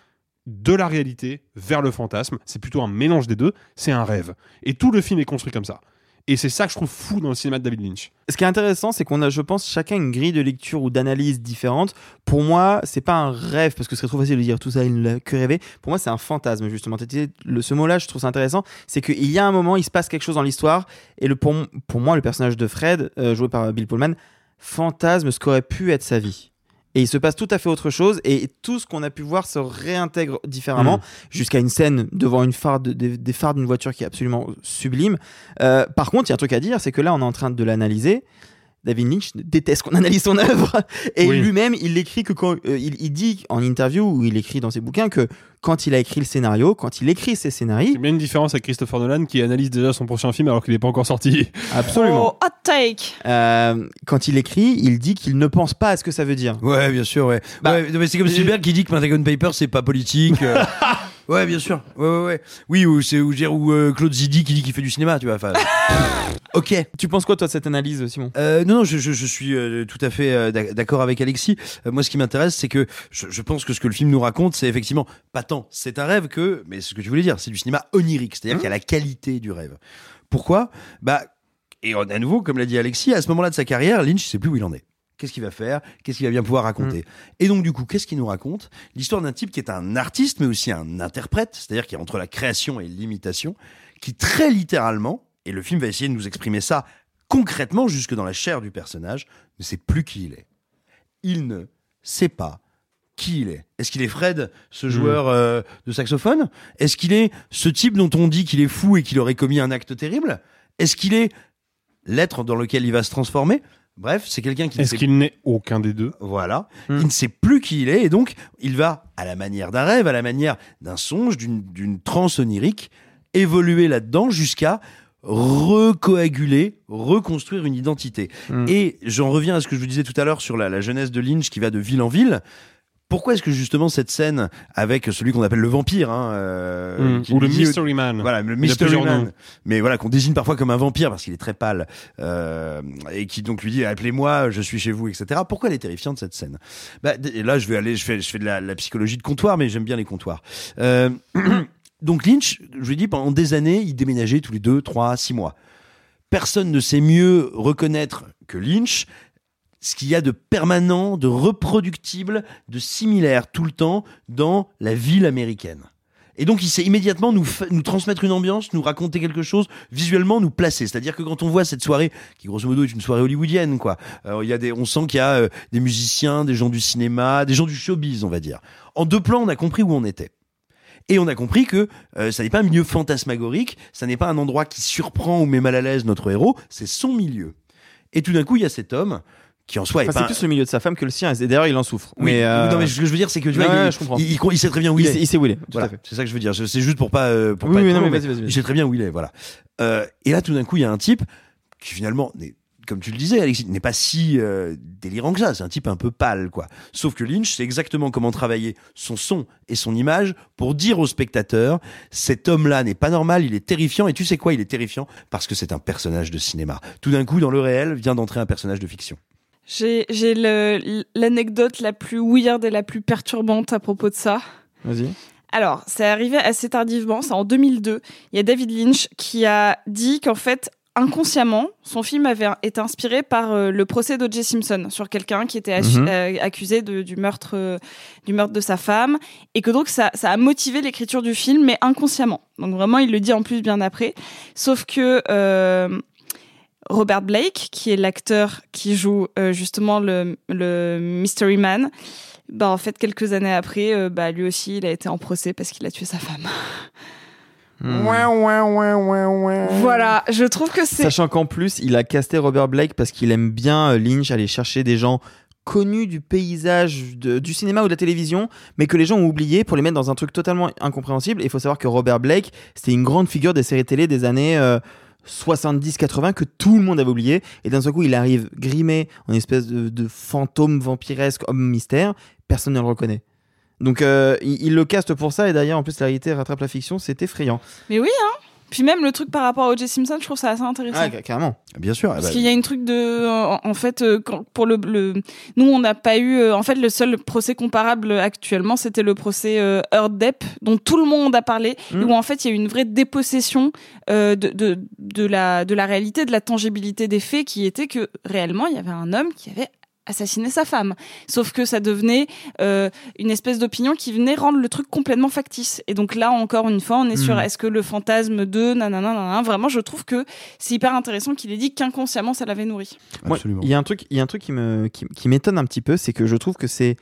de la réalité vers le fantasme, c'est plutôt un mélange des deux, c'est un rêve. Et tout le film est construit comme ça. Et c'est ça que je trouve fou dans le cinéma de David Lynch. Ce qui est intéressant, c'est qu'on a, je pense, chacun une grille de lecture ou d'analyse différente. Pour moi, c'est pas un rêve, parce que ce serait trop facile de dire tout ça, il que rêvé. Pour moi, c'est un fantasme, justement. Ce mot-là, je trouve ça intéressant. C'est qu'il y a un moment, il se passe quelque chose dans l'histoire, et pour moi, le personnage de Fred, euh, joué par Bill Pullman, fantasme ce qu'aurait pu être sa vie. Et il se passe tout à fait autre chose et tout ce qu'on a pu voir se réintègre différemment jusqu'à une scène devant une phare de- des- des phares d'une voiture qui est absolument sublime. Euh, par contre, il y a un truc à dire, c'est que là, on est en train de l'analyser. David Lynch déteste qu'on analyse son œuvre et Oui. lui-même il écrit que quand euh, il, il dit en interview ou il écrit dans ses bouquins que quand il a écrit le scénario, quand il écrit ses scénarios, Il y a bien une différence avec Christopher Nolan qui analyse déjà son prochain film alors qu'il n'est pas encore sorti. absolument. Oh, hot take Euh, quand il écrit, il dit qu'il ne pense pas à ce que ça veut dire. Ouais, bien sûr, ouais. Bah, ouais mais c'est comme Spielberg qui dit que Pentagon Papers c'est pas politique. euh. ouais, bien sûr. Ouais, ouais, ouais. Oui, ou c'est ou, je veux dire, ou, euh, Claude Zidi qui dit qu'il fait du cinéma, tu vois. Enfin, ok. Tu penses quoi toi de cette analyse, Simon? Euh, non, non, je, je, je suis euh, tout à fait euh, d'ac- d'accord avec Alexis. Euh, moi, ce qui m'intéresse, c'est que je, je pense que ce que le film nous raconte, c'est effectivement pas tant c'est un rêve que, mais ce que tu voulais dire, c'est du cinéma onirique, c'est-à-dire qu'il y a la qualité du rêve. Pourquoi? Bah, et à nouveau, comme l'a dit Alexis, à ce moment-là de sa carrière, Lynch sait plus où il en est. Qu'est-ce qu'il va faire? Qu'est-ce qu'il va bien pouvoir raconter? Et donc, du coup, qu'est-ce qu'il nous raconte? L'histoire d'un type qui est un artiste, mais aussi un interprète, c'est-à-dire qui est entre la création et l'imitation, qui très littéralement, et le film va essayer de nous exprimer ça concrètement jusque dans la chair du personnage, ne sait plus qui il est. Il ne sait pas qui il est. Est-ce qu'il est Fred, ce joueur euh, de saxophone? Est-ce qu'il est ce type dont on dit qu'il est fou et qu'il aurait commis un acte terrible? Est-ce qu'il est l'être dans lequel il va se transformer? Bref, c'est quelqu'un qui Est-ce sait qu'il n'est aucun des deux? Voilà. Hmm. Il ne sait plus qui il est et donc il va, à la manière d'un rêve, à la manière d'un songe, d'une, d'une transe onirique, évoluer là-dedans jusqu'à recoaguler, reconstruire une identité. Hmm. Et j'en reviens à ce que je vous disais tout à l'heure sur la, la jeunesse de Lynch qui va de ville en ville. Pourquoi est-ce que justement cette scène avec celui qu'on appelle le vampire, hein, euh, Mm. Ou le Mystery Man. voilà, le Mystery Man, mais voilà qu'on désigne parfois comme un vampire parce qu'il est très pâle euh, et qui donc lui dit appelez-moi, je suis chez vous, etc. Pourquoi elle est terrifiante cette scène? Bah, et Là, je vais aller, je fais, je fais de la, la psychologie de comptoir, mais j'aime bien les comptoirs. Euh, donc Lynch, je lui dis pendant des années, il déménageait tous les deux, trois, six mois. Personne ne sait mieux reconnaître que Lynch ce qu'il y a de permanent, de reproductible, de similaire tout le temps dans la ville américaine. Et donc, il sait immédiatement nous, transmettre une ambiance, nous raconter quelque chose, visuellement nous placer. C'est-à-dire que quand on voit cette soirée, qui grosso modo est une soirée hollywoodienne, quoi, euh, il y a des, on sent qu'il y a euh, des musiciens, des gens du cinéma, des gens du showbiz, on va dire. En deux plans, on a compris où on était. Et on a compris que euh, ça n'est pas un milieu fantasmagorique, ça n'est pas un endroit qui surprend ou met mal à l'aise notre héros, c'est son milieu. Et tout d'un coup, il y a cet homme qui en soi est Enfin, pas c'est plus le milieu de sa femme que le sien. Et d'ailleurs, il en souffre. oui, mais euh, non mais ce que je veux dire c'est que tu vois, il, ouais, je comprends. il- il- il sait très bien où il, est. il sait où il est. Voilà, c'est ça que je veux dire. C'est juste pour pas euh, pour Oui, pas oui, être non, mais long, vas-y, vas-y, vas-y. Il sait très bien où il est, voilà. Euh, et là, tout d'un coup, il y a un type qui finalement n'est comme tu le disais, Alexis, n'est pas si euh, délirant que ça. C'est un type un peu pâle, quoi. Sauf que Lynch sait exactement comment travailler son son et son image pour dire au spectateur cet homme-là n'est pas normal, il est terrifiant. Et tu sais quoi, il est terrifiant parce que c'est un personnage de cinéma. Tout d'un coup, dans le réel, vient d'entrer un personnage de fiction. J'ai l'anecdote la plus weird et la plus perturbante à propos de ça. Vas-y. Alors, c'est arrivé assez tardivement, c'est en 2002. Il y a David Lynch qui a dit qu'en fait, inconsciemment, son film avait été inspiré par euh, le procès d'O.J. Simpson sur quelqu'un qui était Mhm. euh, accusé de- du meurtre euh, du meurtre de sa femme et que donc ça, ça a motivé l'écriture du film, mais inconsciemment. Donc vraiment, il le dit en plus bien après. Sauf que Robert Blake, qui est l'acteur qui joue euh, justement le, le Mystery Man, bah en fait quelques années après, euh, bah lui aussi il a été en procès parce qu'il a tué sa femme. Hmm. Voilà, je trouve que c'est Sachant qu'en plus, il a casté Robert Blake parce qu'il aime bien euh, Lynch aller chercher des gens connus du paysage de- du cinéma ou de la télévision, mais que les gens ont oublié pour les mettre dans un truc totalement incompréhensible. Et il faut savoir que Robert Blake, c'était une grande figure des séries télé des années euh, 70-80 que tout le monde avait oublié. Et d'un seul coup, il arrive grimé en espèce de, fantôme vampiresque, homme mystère. Personne ne le reconnaît. Donc euh, il, il le caste pour ça. Et d'ailleurs, en plus, la réalité rattrape la fiction. C'est effrayant. Mais oui, hein. Puis même le truc par rapport à O.J. Simpson, je trouve ça assez intéressant. Ah, ca- carrément. Bien sûr. Parce qu'il y a une truc de, en, en fait, euh, quand- pour le, le- nous on n'a pas eu, euh, en fait, le seul procès comparable actuellement, c'était le procès euh, Heard Depp, dont tout le monde a parlé, Mm. et où en fait il y a eu une vraie dépossession euh, de, de, de la, de la réalité, de la tangibilité des faits, qui était que réellement il y avait un homme qui avait assassiner sa femme. Sauf que ça devenait euh, une espèce d'opinion qui venait rendre le truc complètement factice. Et donc là, encore une fois, on est sur Mm. est-ce que le fantasme de nanana, nanana, vraiment, je trouve que c'est hyper intéressant qu'il ait dit qu'inconsciemment, ça l'avait nourri. Moi, il y a un truc, il y a un truc qui me, qui, qui m'étonne un petit peu, c'est que je trouve que c'est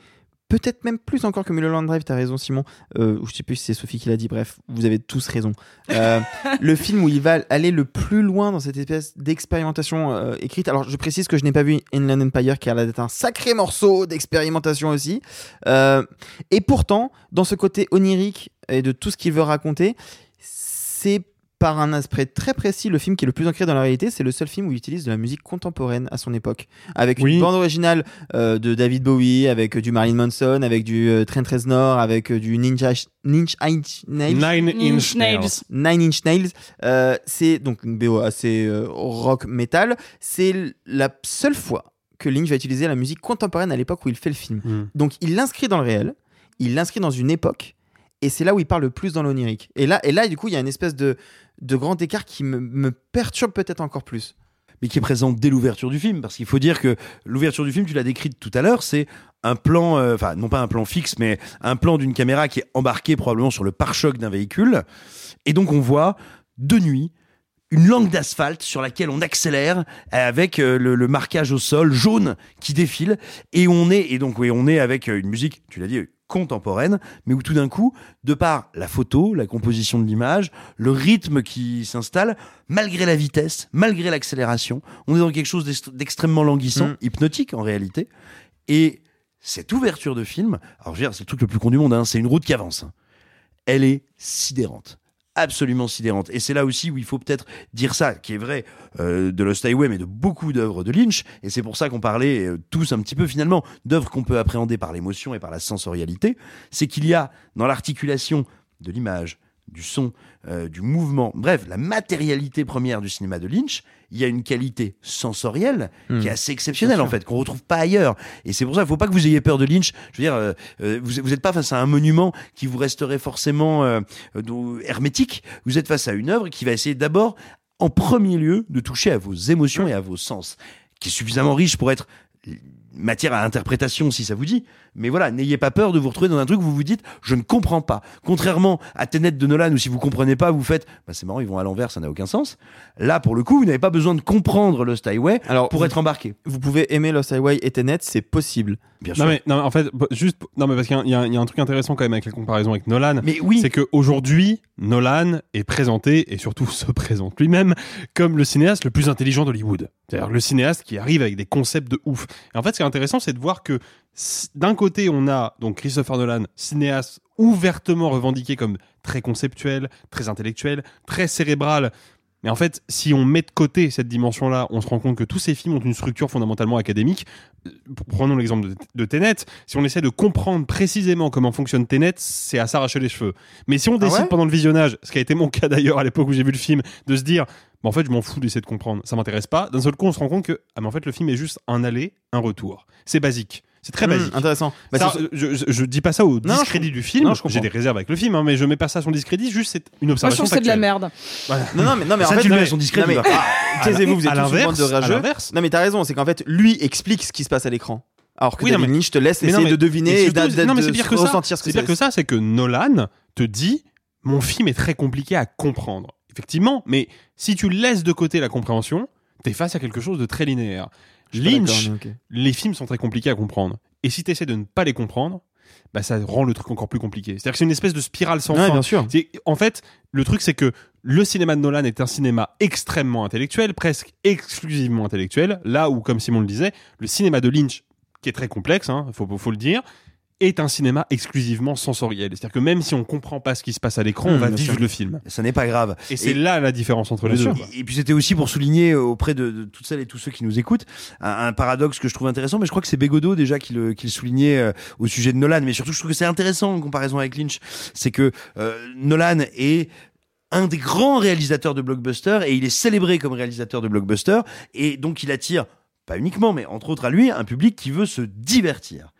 peut-être même plus encore que Mulholland Drive. T'as raison, Simon. Euh, ou je sais plus si c'est Sophie qui l'a dit. Bref, vous avez tous raison. Euh, le film où il va aller le plus loin dans cette espèce d'expérimentation euh, écrite. Alors, je précise que je n'ai pas vu Inland Empire, qui a l'air d'être un sacré morceau d'expérimentation aussi. Euh, et pourtant, dans ce côté onirique et de tout ce qu'il veut raconter, c'est par un aspect très précis le film qui est le plus ancré dans la réalité. C'est le seul film où il utilise de la musique contemporaine à son époque, avec une bande originale euh, de David Bowie, avec du Marilyn Manson, avec du euh, Trent Reznor, avec euh, du Ninja Ninja Inch Nails. Nine Inch Nails. Nine Inch Nails. Euh, c'est donc une BO assez euh, rock metal. C'est la seule fois que Lynch va utiliser la musique contemporaine à l'époque où il fait le film. Hmm. Donc il l'inscrit dans le réel, il l'inscrit dans une époque, et c'est là où il parle le plus dans l'onirique. Et là, et là, du coup, il y a une espèce de, de grand écart qui me, me perturbe peut-être encore plus. mais qui est présent dès l'ouverture du film. Parce qu'il faut dire que l'ouverture du film, tu l'as décrite tout à l'heure, c'est un plan, euh, enfin non pas un plan fixe, mais un plan d'une caméra qui est embarquée probablement sur le pare-choc d'un véhicule. Et donc on voit de nuit une langue d'asphalte sur laquelle on accélère avec euh, le, le marquage au sol jaune qui défile et on est et donc oui on est avec euh, une musique tu l'as dit contemporaine mais où tout d'un coup de par la photo la composition de l'image le rythme qui s'installe malgré la vitesse malgré l'accélération on est dans quelque chose d'extrêmement languissant Mm. hypnotique en réalité et cette ouverture de film alors je veux dire c'est le truc le plus con du monde hein, c'est une route qui avance hein. elle est sidérante absolument sidérante. Et c'est là aussi où il faut peut-être dire ça, qui est vrai euh, de Lost Highway, mais de beaucoup d'œuvres de Lynch. Et c'est pour ça qu'on parlait euh, tous un petit peu finalement d'œuvres qu'on peut appréhender par l'émotion et par la sensorialité. C'est qu'il y a dans l'articulation de l'image, du son, euh, du mouvement, bref, la matérialité première du cinéma de Lynch, il y a une qualité sensorielle Hmm. qui est assez exceptionnelle en fait, qu'on retrouve pas ailleurs. Et c'est pour ça, il faut pas que vous ayez peur de Lynch. Je veux dire, euh, euh, vous, vous êtes pas face à un monument qui vous resterait forcément euh, euh, hermétique. Vous êtes face à une œuvre qui va essayer d'abord, en premier lieu, de toucher à vos émotions et à vos sens, qui est suffisamment riche pour être matière à interprétation si ça vous dit. Mais voilà, n'ayez pas peur de vous retrouver dans un truc où vous vous dites je ne comprends pas. Contrairement à Tenet de Nolan où si vous comprenez pas, vous faites bah c'est marrant, ils vont à l'envers, ça n'a aucun sens. Là pour le coup, vous n'avez pas besoin de comprendre Lost Highway Alors, pour vous- être embarqué. Vous pouvez aimer Lost Highway et Tenet, c'est possible. Bien Non mais, non mais en fait juste non mais parce qu'il y, a un- il y a un- il y a un truc intéressant quand même avec la comparaison avec Nolan. Mais oui. C'est que aujourd'hui Nolan est présenté et surtout se présente lui-même comme le cinéaste le plus intelligent d'Hollywood. C'est-à-dire le cinéaste qui arrive avec des concepts de ouf. Et en fait ce qui est intéressant c'est de voir que d'un côté on a donc Christopher Nolan cinéaste ouvertement revendiqué comme très conceptuel, très intellectuel, très cérébral. Mais en fait, si on met de côté cette dimension-là, on se rend compte que tous ces films ont une structure fondamentalement académique. Euh, Prenons l'exemple de, de Tenet. Si on essaie de comprendre précisément comment fonctionne Tenet, c'est à s'arracher les cheveux. Mais si on décide ouais? pendant le visionnage, ce qui a été mon cas d'ailleurs à l'époque où j'ai vu le film, de se dire, bah, en fait, je m'en fous d'essayer de comprendre, ça m'intéresse pas. D'un seul coup, on se rend compte que, ah, mais en fait, le film est juste un aller, un retour. C'est basique. C'est très Mmh, basique. intéressant. Bah, Ça, c'est- je, je, je dis pas ça au discrédit je- du film. je. J'ai des réserves avec le film, hein, mais je mets pas ça à son discrédit. Juste, c'est une Moi, je observation. trouve que c'est de la merde. Voilà. Non, non, mais, non, mais Ça, en fait, tu le mets à son discrédit, mais- ah, Taisez-vous, vous êtes tous de rageux. Non, mais t'as raison, c'est qu'en fait, lui explique ce qui se passe à l'écran. Alors que Oui, David mais- Lynch te laisse Mais non, essayer mais- de deviner et surtout, non, mais de c'est pire que ça. ressentir ce que C'est pire que ça, c'est que Nolan te dit mon film est très compliqué à comprendre. Effectivement, mais si tu laisses de côté la compréhension, t'es face à quelque chose de très linéaire. Lynch, les films sont très compliqués à comprendre. Et si tu essaies de ne pas les comprendre, bah ça rend le truc encore plus compliqué. C'est-à-dire que c'est une espèce de spirale sans Ouais, fin. bien sûr. En fait, le truc c'est que le cinéma de Nolan est un cinéma extrêmement intellectuel, presque exclusivement intellectuel, là où, comme Simon le disait, le cinéma de Lynch, qui est très complexe, hein, faut, faut le dire, est un cinéma exclusivement sensoriel. C'est-à-dire que même si on comprend pas ce qui se passe à l'écran, on Mmh, va vivre sûr. le film. Ça n'est pas grave. Et c'est là la différence entre les deux. Et, puis c'était aussi pour souligner auprès de, de toutes celles et tous ceux qui nous écoutent un, un paradoxe que je trouve intéressant, mais je crois que c'est Bégodeau déjà qui le, qui le soulignait euh, au sujet de Nolan, mais surtout je trouve que c'est intéressant en comparaison avec Lynch, c'est que euh, Nolan est un des grands réalisateurs de blockbusters et il est célébré comme réalisateur de blockbusters et donc il attire pas uniquement mais entre autres à lui un public qui veut se divertir.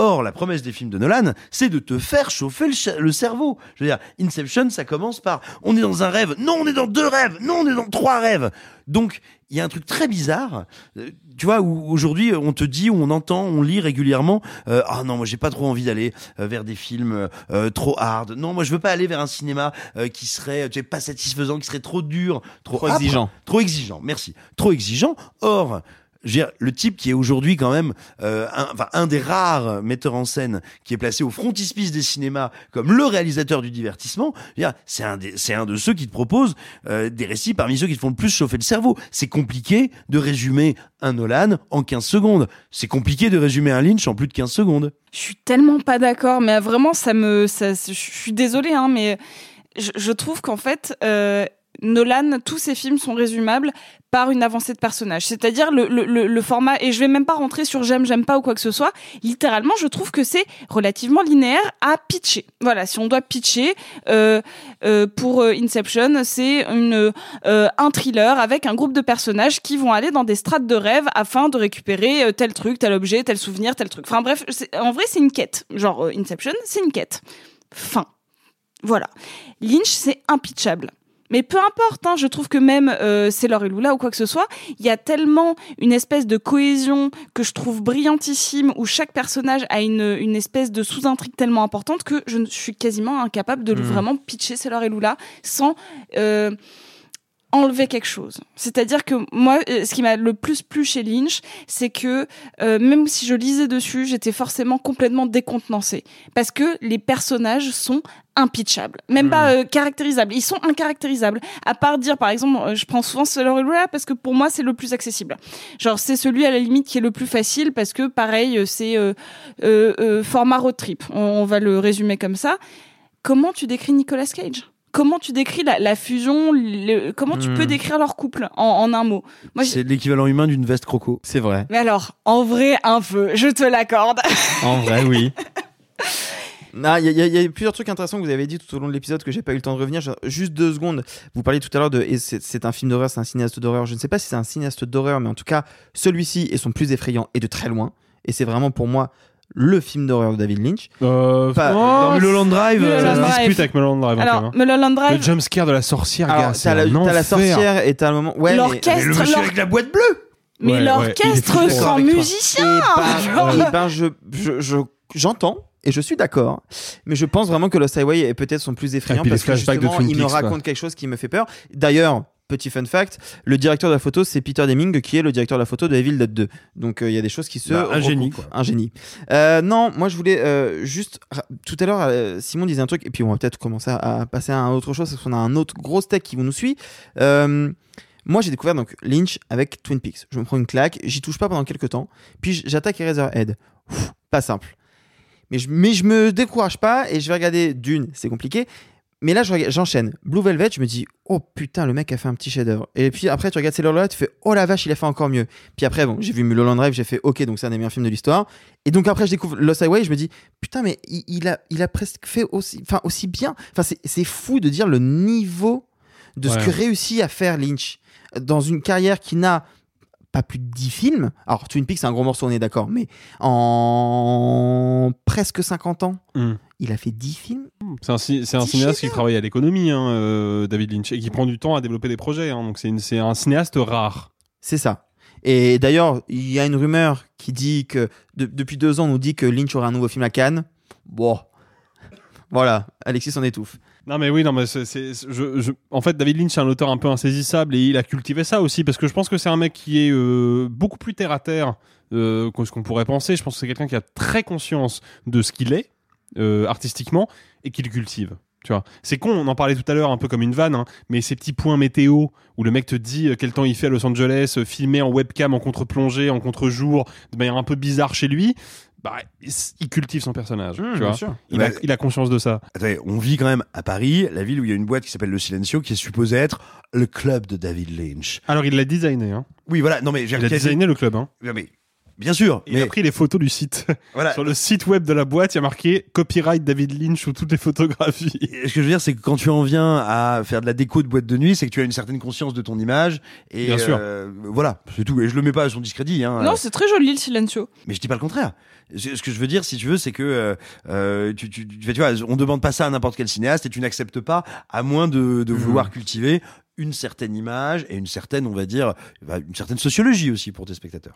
Or, la promesse des films de Nolan, c'est de te faire chauffer le, cerveau. Je veux dire, Inception, ça commence par on est dans un rêve, non, on est dans deux rêves, non, on est dans trois rêves. Donc, il y a un truc très bizarre, euh, tu vois, où aujourd'hui on te dit, on entend, on lit régulièrement, euh, ah non, moi j'ai pas trop envie d'aller euh, vers des films euh, trop hard. Non, moi je veux pas aller vers un cinéma euh, qui serait, tu sais, pas satisfaisant, qui serait trop dur, trop, exigeant. trop exigeant. Merci, trop exigeant. Or je veux dire, le type qui est aujourd'hui quand même euh, un, enfin, un des rares metteurs en scène qui est placé au frontispice des cinémas comme le réalisateur du divertissement, c'est un, c'est un de ceux qui te propose euh, des récits parmi ceux qui te font le plus chauffer le cerveau. C'est compliqué de résumer un Nolan en 15 secondes. C'est compliqué de résumer un Lynch en plus de 15 secondes. Je suis tellement pas d'accord, mais vraiment, ça me. Ça, je suis désolée, hein, mais je, je trouve qu'en fait. euh, Nolan, tous ses films sont résumables par une avancée de personnage. C'est-à-dire le, le, le, format, et je vais même pas rentrer sur j'aime, j'aime pas ou quoi que ce soit. Littéralement, je trouve que c'est relativement linéaire à pitcher. Voilà, si on doit pitcher, euh, euh, pour euh, Inception, c'est euh, un thriller avec un groupe de personnages qui vont aller dans des strates de rêve afin de récupérer euh, tel truc, tel objet, tel souvenir, tel truc. Enfin bref, en vrai, c'est une quête. Genre euh, Inception, c'est une quête. Fin. Voilà. Lynch, c'est impitchable. Mais peu importe, hein, je trouve que même euh, c'est et Lula ou quoi que ce soit, il y a tellement une espèce de cohésion que je trouve brillantissime, où chaque personnage a une, une espèce de sous-intrigue tellement importante que je suis quasiment incapable de Mm. vraiment pitcher C'est Laure et Lula sans euh, enlever quelque chose. C'est-à-dire que moi, euh, ce qui m'a le plus plu chez Lynch, c'est que euh, même si je lisais dessus, j'étais forcément complètement décontenancée. Parce que les personnages sont impitchables. Même pas euh, caractérisables. Ils sont incaractérisables. À part dire, par exemple, euh, je prends souvent Lula parce que pour moi, c'est le plus accessible. Genre, c'est celui à la limite qui est le plus facile parce que, pareil, euh, c'est euh, format road trip. On, on va le résumer comme ça. Comment tu décris Nicolas Cage? Comment tu décris la, la fusion le- Comment tu Hmm. peux décrire leur couple en, en un mot? Moi, C'est l'équivalent humain d'une veste croco. C'est vrai. Mais alors, en vrai, un peu, je te l'accorde. En vrai, oui. Non, Il y, y y a plusieurs trucs intéressants que vous avez dit tout au long de l'épisode que j'ai pas eu le temps de revenir. Juste deux secondes. Vous parliez tout à l'heure de. et C'est c'est un film d'horreur, c'est un cinéaste d'horreur. Je ne sais pas si c'est un cinéaste d'horreur, mais en tout cas, celui-ci est son plus effrayant et de très loin. Et c'est vraiment pour moi le film d'horreur de David Lynch. Euh, Pas- dans dans Mulholland Drive, Mulholland ça se dispute avec Mulholland Drive. Alors, quand même, hein. Mulholland Drive- Le jumpscare de la sorcière, Alors, gars, t'as la, sorcière et t'as le moment. Ouais, mais- L'orchestre, mais le monsieur avec la boîte bleue Mais Ouais, l'orchestre sans musicien Eh ben, eh ben, je, je, je- j'entends et je suis d'accord, mais je pense vraiment que Lost Highway est peut-être son plus effrayant parce que justement, Twin il me raconte quelque chose qui me fait peur. D'ailleurs, petit fun fact, le directeur de la photo c'est Peter Deming qui est le directeur de la photo de Evil Dead 2. Donc euh, il y a des choses qui se Bah, un génie, un génie. Euh, non, moi je voulais euh, juste tout à l'heure Simon disait un truc et puis on va peut-être commencer à, à passer à autre chose parce qu'on a un autre gros steak qui vous nous suit. Moi, j'ai découvert donc Lynch avec Twin Peaks. Je me prends une claque, j'y touche pas pendant quelques temps, puis j'attaque Eraserhead. Ouf, pas simple. Mais je, mais je me décourage pas et je vais regarder Dune, c'est compliqué. Mais là, je j'enchaîne. Blue Velvet, je me dis, oh putain, le mec a fait un petit chef-d'œuvre. Et puis après, tu regardes Sailor Lula, tu fais, oh la vache, il a fait encore mieux. Puis après, bon, j'ai vu Mulholland Drive, j'ai fait, ok, donc c'est un des meilleurs films de l'histoire. Et donc après, je découvre Lost Highway, je me dis, putain, mais il, il a, il a presque fait aussi, enfin, aussi bien. Enfin, c'est- fou de dire le niveau de ce que réussit à faire Lynch dans une carrière qui n'a pas plus de 10 films. Alors, Twin Peaks, c'est un gros morceau, on est d'accord, mais en presque 50 ans, Hmm. il a fait 10 films. C'est un, c'est cinéaste qui travaille à l'économie, hein, euh, David Lynch, et qui prend du temps à développer des projets. hein, donc c'est une- c'est un cinéaste rare. C'est ça. Et d'ailleurs, il y a une rumeur qui dit que de- depuis deux ans, on nous dit que Lynch aura un nouveau film à Cannes. Bon, voilà, Alexis s'en étouffe. Non mais oui, non mais c'est, je, en fait David Lynch c'est un auteur un peu insaisissable et il a cultivé ça aussi parce que je pense que c'est un mec qui est euh, beaucoup plus terre à terre euh, que ce qu'on pourrait penser. Je pense que c'est quelqu'un qui a très conscience de ce qu'il est euh, artistiquement et qui le cultive. Tu vois, c'est con, on en parlait tout à l'heure un peu comme une vanne, hein, mais ces petits points météo où le mec te dit quel temps il fait à Los Angeles, filmé en webcam, en contre-plongée, en contre-jour, de manière un peu bizarre chez lui, bah, il cultive son personnage. Mmh, tu vois. sûr. Il, a, Bah, il a conscience de ça. Attendez, on vit quand même à Paris, la ville où il y a une boîte qui s'appelle Le Silencio, qui est supposée être le club de David Lynch. Alors il l'a designé. Hein. Oui, voilà. Non mais j'ai Il a designé le club. Hein. Non, mais Bien sûr. Il a pris les photos du site. Voilà. Sur le site web de la boîte, il y a marqué copyright David Lynch ou toutes les photographies. Et ce que je veux dire, c'est que quand tu en viens à faire de la déco de boîte de nuit, c'est que tu as une certaine conscience de ton image. Et Bien sûr. euh, voilà, c'est tout. Et je le mets pas à son discrédit. Hein. Non, c'est très joli le silencio. Mais je dis pas le contraire. Ce que je veux dire, si tu veux, c'est que euh, euh, tu, tu, tu, tu vois, on demande pas ça à n'importe quel cinéaste et tu n'acceptes pas, à moins de, de vouloir cultiver une certaine image et une certaine, on va dire, bah, une certaine sociologie aussi pour tes spectateurs.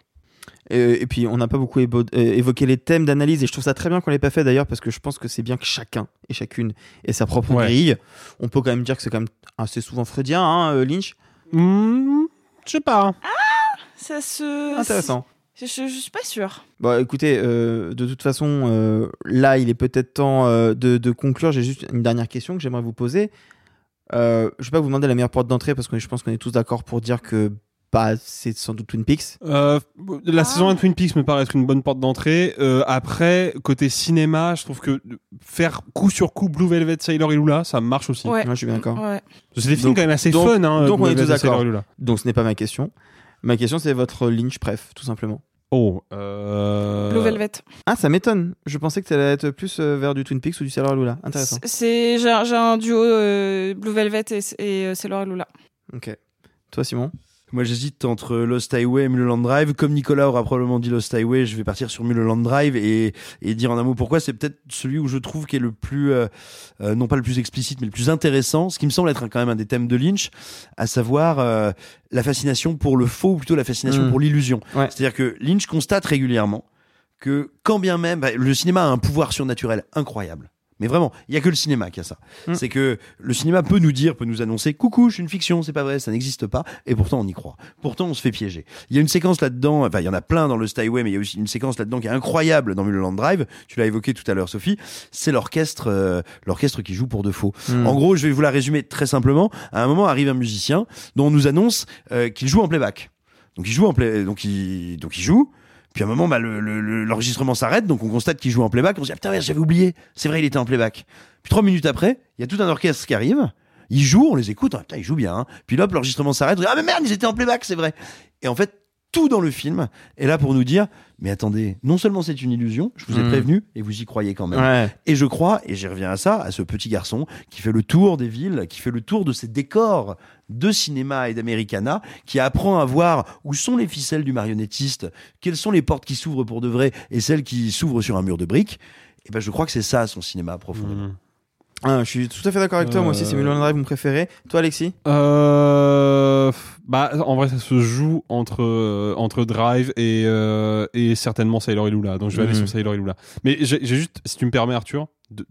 Et, et puis, on n'a pas beaucoup évo- euh, évoqué les thèmes d'analyse, et je trouve ça très bien qu'on l'ait pas fait d'ailleurs, parce que je pense que c'est bien que chacun et chacune ait sa propre Ouais. grille. On peut quand même dire que c'est quand même assez souvent freudien, hein, euh, Lynch? Hmm, je sais pas. Ça se. Intéressant. Je, je, je suis pas sûre. Bon, écoutez, euh, de toute façon, euh, là, il est peut-être temps euh, de, de conclure. J'ai juste une dernière question que j'aimerais vous poser. Euh, je vais pas vous demander la meilleure porte d'entrée parce que je pense qu'on est tous d'accord pour dire que c'est sans doute Twin Peaks. Euh, la saison 1 de Twin Peaks me paraît être une bonne porte d'entrée. Euh, après, côté cinéma, je trouve que faire coup sur coup Blue Velvet, Sailor et Lula, ça marche aussi. Ouais. Moi, je suis bien d'accord. Ouais. C'est des films Donc- quand même assez donc- fun. Hein, donc Blue on est tous d'accord. et. Donc ce n'est pas ma question. Ma question, c'est votre Lynch préf, tout simplement. Oh. Euh... Blue Velvet. Ah, ça m'étonne. Je pensais que ça allait être plus euh, vers du Twin Peaks ou du Sailor Lula. Intéressant. C'est j'ai un, j'ai un duo euh, Blue Velvet et, et euh, Sailor et Lula. Ok. Toi, Simon? Moi, j'hésite entre Lost Highway et Mulholland Drive. Comme Nicolas aura probablement dit Lost Highway, je vais partir sur Mulholland Drive et, et dire en un mot pourquoi. C'est peut-être celui où je trouve qui est le plus, euh, euh, non pas le plus explicite, mais le plus intéressant. Ce qui me semble être quand même un des thèmes de Lynch, à savoir euh, la fascination pour le faux ou plutôt la fascination Mm. pour l'illusion. Ouais. C'est-à-dire que Lynch constate régulièrement que quand bien même, bah, le cinéma a un pouvoir surnaturel incroyable. Mais vraiment, il y a que le cinéma qui a ça. Mm. C'est que le cinéma peut nous dire, peut nous annoncer, coucou, je suis une fiction, c'est pas vrai, ça n'existe pas, et pourtant on y croit. Pourtant on se fait piéger. Il y a une séquence là-dedans, enfin il y en a plein dans le Styway, mais il y a aussi une séquence là-dedans qui est incroyable dans Mulholland Drive. Tu l'as évoqué tout à l'heure, Sophie. C'est l'orchestre, euh, l'orchestre qui joue pour de faux. Mm. En gros, je vais vous la résumer très simplement. À un moment arrive un musicien dont on nous annonce euh, qu'il joue en playback. Donc il joue en play, donc il, donc il joue. Puis à un moment, bah, le- le- le- l'enregistrement s'arrête, donc on constate qu'il joue en playback. On se dit ah, putain, j'avais oublié. C'est vrai, il était en playback. Puis trois minutes après, il y a tout un orchestre qui arrive. Ils jouent, on les écoute. Ah, putain, ils jouent bien. hein. Puis là, l'enregistrement s'arrête. Ah mais merde, ils étaient en playback, c'est vrai. Et en fait, tout dans le film est là pour nous dire mais attendez, non seulement c'est une illusion, je vous ai Mm. prévenu et vous y croyez quand même. Ouais. Et je crois, et j'y reviens à ça, à ce petit garçon qui fait le tour des villes, qui fait le tour de ces décors de cinéma et d'Americana, qui apprend à voir où sont les ficelles du marionnettiste, quelles sont les portes qui s'ouvrent pour de vrai et celles qui s'ouvrent sur un mur de briques. Et ben, je crois que c'est ça son cinéma profondément. Ah, je suis tout à fait d'accord avec toi. Moi aussi, c'est Euh. Mulholland Drive mon préféré. Toi, Alexis? Euh, bah, en vrai, ça se joue entre euh, entre Drive et euh, et certainement Sailor et Lula. Donc je vais aller Mhm. sur Sailor et Lula. Mais j'ai juste, si tu me permets, Arthur, de-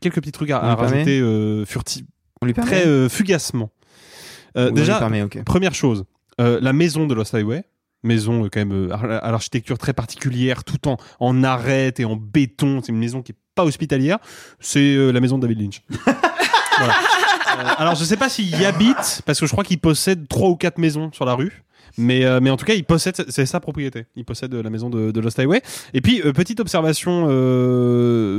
quelques petits trucs à, à rajouter euh, furti- On lui permet très euh, fugacement. Euh, déjà, lui permet, ok. première chose, euh, la maison de Lost Highway. Maison euh, quand même euh, à l'architecture très particulière, tout en en arête et en béton. C'est une maison qui est pas hospitalière. C'est euh, la maison de David Lynch. Alors je sais pas s'il y habite parce que je crois qu'il possède trois ou quatre maisons sur la rue. Mais, mais en tout cas, il possède, c'est sa propriété. Il possède la maison de, de Lost Highway. Et puis, petite observation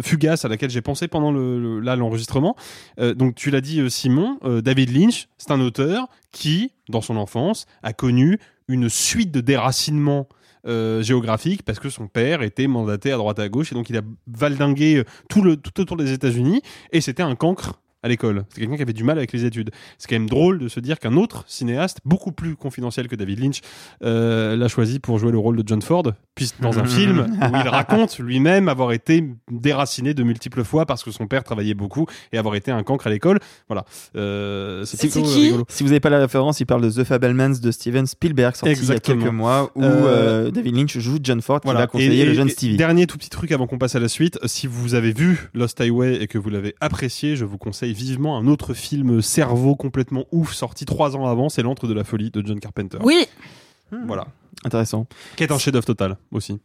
fugace à laquelle j'ai pensé pendant là l'enregistrement. Donc, tu l'as dit, Simon, David Lynch, c'est un auteur qui, dans son enfance, a connu une suite de déracinements euh, géographiques parce que son père était mandaté à droite à gauche et donc il a valdingué euh, tout, le, tout autour des États-Unis et c'était un cancre à l'école. C'est quelqu'un qui avait du mal avec les études. C'est quand même drôle de se dire qu'un autre cinéaste, beaucoup plus confidentiel que David Lynch, euh, l'a choisi pour jouer le rôle de John Ford, puisque dans un film où il raconte lui-même avoir été déraciné de multiples fois parce que son père travaillait beaucoup et avoir été un cancre à l'école. Voilà. Euh, c'est euh, rigolo. Si vous n'avez pas la référence, il parle de The Fabelmans de Steven Spielberg, sorti Exactement. il y a quelques mois, où Euh, euh, David Lynch joue John Ford, qui Voilà. va conseiller Et- le jeune Stevie. Dernier tout petit truc avant qu'on passe à la suite. Si vous avez vu Lost Highway et que vous l'avez apprécié, je vous conseille vivement un autre film cerveau complètement ouf sorti trois ans avant, c'est L'antre de la folie de John Carpenter. Oui. Voilà. Intéressant. Qui est un chef-d'œuvre total aussi.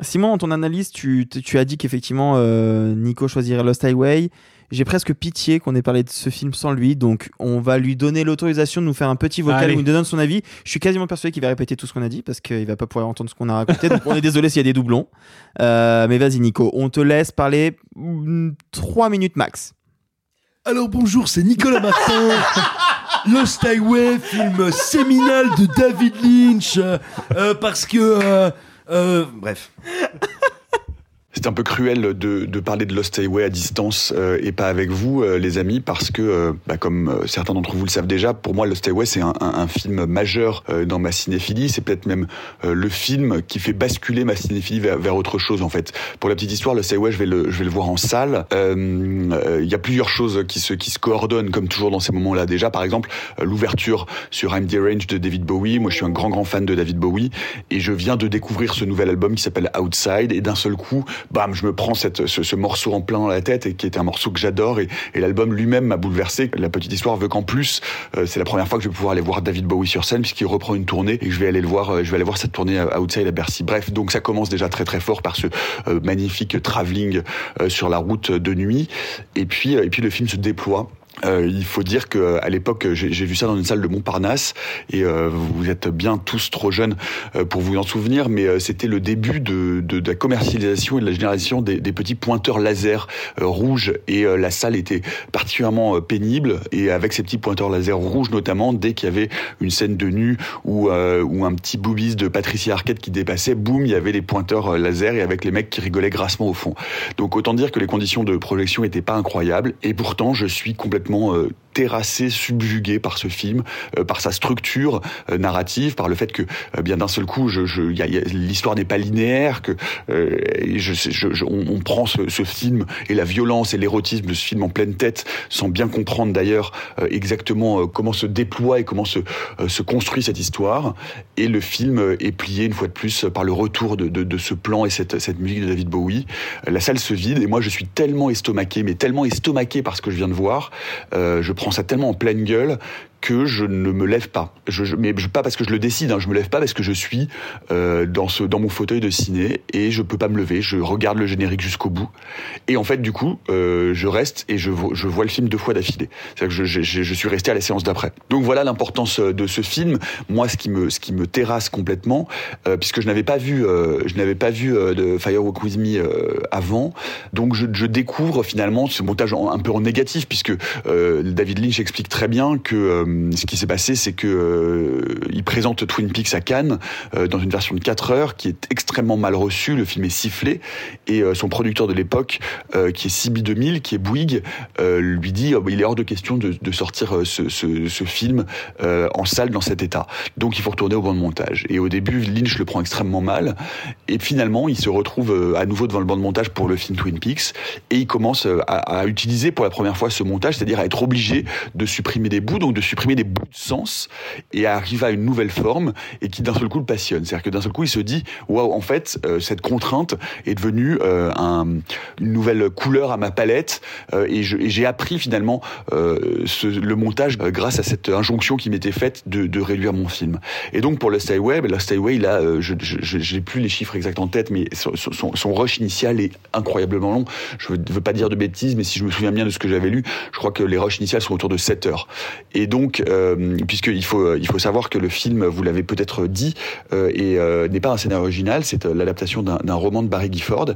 Simon, dans ton analyse, tu, tu as dit qu'effectivement, euh, Nico choisirait Lost Highway. J'ai presque pitié qu'on ait parlé de ce film sans lui, donc on va lui donner l'autorisation de nous faire un petit vocal Allez. où il nous donne son avis. Je suis quasiment persuadé qu'il va répéter tout ce qu'on a dit parce qu'il va pas pouvoir entendre ce qu'on a raconté. donc on est désolé s'il y a des doublons. Euh, mais vas-y, Nico, on te laisse parler 3 minutes max. Alors bonjour, c'est Nicolas Martin. Lost Highway, film séminal de David Lynch, euh, parce que euh, Euh, bref. C'est un peu cruel de, de, parler de Lost Highway à distance euh, et pas avec vous, euh, les amis, parce que, euh, bah, comme euh, certains d'entre vous le savent déjà, pour moi, Lost Highway, c'est un, un, un, film majeur dans ma cinéphilie. C'est peut-être même le film qui fait basculer ma cinéphilie vers, vers, autre chose, en fait. Pour la petite histoire, Lost Highway, je vais le, je vais le voir en salle. Il y a plusieurs choses qui se, qui se coordonnent, comme toujours dans ces moments-là. Déjà, par exemple, l'ouverture sur I'm Range de David Bowie. Moi, je suis un grand, grand fan de David Bowie, et je viens de découvrir ce nouvel album qui s'appelle Outside, et d'un seul coup, bam, je me prends cette, ce, ce, morceau en plein dans la tête et qui était un morceau que j'adore et, et l'album lui-même m'a bouleversé. La petite histoire veut qu'en plus, euh, c'est la première fois que je vais pouvoir aller voir David Bowie sur scène puisqu'il reprend une tournée et je vais aller le voir, euh, je vais aller voir cette tournée à Outside à Bercy. Bref, donc ça commence déjà très très fort par ce euh, magnifique travelling euh, sur la route de nuit et puis et puis le film se déploie euh, il faut dire que à l'époque, j'ai vu ça dans une salle de Montparnasse, et euh, vous êtes bien tous trop jeunes euh, pour vous en souvenir, mais euh, c'était le début de, de, de, la commercialisation et de la génération des, des petits pointeurs laser euh, rouges, et la salle était particulièrement pénible, et avec ces petits pointeurs laser rouges notamment, dès qu'il y avait une scène de nu ou, ou un petit boobies de Patricia Arquette qui dépassait, boum, il y avait les pointeurs laser et avec les mecs qui rigolaient grassement au fond. Donc autant dire que les conditions de projection n'étaient pas incroyables, et pourtant je suis complètement euh, terrassé, subjugué par ce film, euh, par sa structure euh, narrative, par le fait que euh, bien d'un seul coup, je, je, l'histoire n'est pas linéaire, que euh, je, je, on, on, prend ce, ce, film et la violence et l'érotisme de ce film en pleine tête, sans bien comprendre d'ailleurs euh, exactement comment se déploie et comment se, se construit cette histoire. Et le film est plié une fois de plus par le retour de, de, de ce plan et cette, cette musique de David Bowie. La salle se vide et moi je suis tellement estomaqué, mais tellement estomaqué par ce que je viens de voir. Je prends ça tellement en pleine gueule que je ne me lève pas. Je, je, mais pas parce que je le décide, hein, je me lève pas parce que je suis euh, dans, ce, dans mon fauteuil de ciné et je peux pas me lever. Je regarde le générique jusqu'au bout. Et en fait, du coup, euh, je reste et je, je vois le film deux fois d'affilée. C'est-à-dire que je, je, je, suis resté à la séance d'après. Donc voilà l'importance euh, de ce film. Moi, ce qui me, ce qui me terrasse complètement, euh, puisque je n'avais pas vu, euh, je n'avais pas vu euh, de Firewalk with Me avant. Donc je, je découvre finalement ce montage en, un peu en négatif, puisque David Lynch explique très bien que ce qui s'est passé, c'est que euh, il présente Twin Peaks à Cannes euh, dans une version de 4 heures qui est extrêmement mal reçue. Le film est sifflé et euh, son producteur de l'époque, qui est CB2000, qui est Bouygues, lui dit oh, il est hors de question de, de sortir ce, ce, ce, film en salle dans cet état. Donc il faut retourner au banc de montage. Et au début, Lynch le prend extrêmement mal. Et finalement, il se retrouve à nouveau devant le banc de montage pour le film Twin Peaks et il commence à, à utiliser pour la première fois ce montage, c'est-à-dire à être obligé de supprimer des bouts, donc de supprimer supprimer des bouts de sens et arriver à une nouvelle forme et qui d'un seul coup le passionne. C'est-à-dire que d'un seul coup il se dit waouh en fait euh, cette contrainte est devenue euh, un, une nouvelle couleur à ma palette euh, et j'ai appris finalement le montage grâce à cette injonction qui m'était faite de, réduire mon film. Et donc pour Lost Highway, ben, Lost Highway là je n'ai plus les chiffres exacts en tête mais son, rush initial est incroyablement long. Je ne veux pas dire de bêtises mais si je me souviens bien de ce que j'avais lu, je crois que les rushs initiales sont autour de 7 heures. Et donc euh, puisqu'il faut, il faut savoir que le film, vous l'avez peut-être dit, euh, et euh, n'est pas un scénario original, c'est euh, l'adaptation d'un roman de Barry Gifford.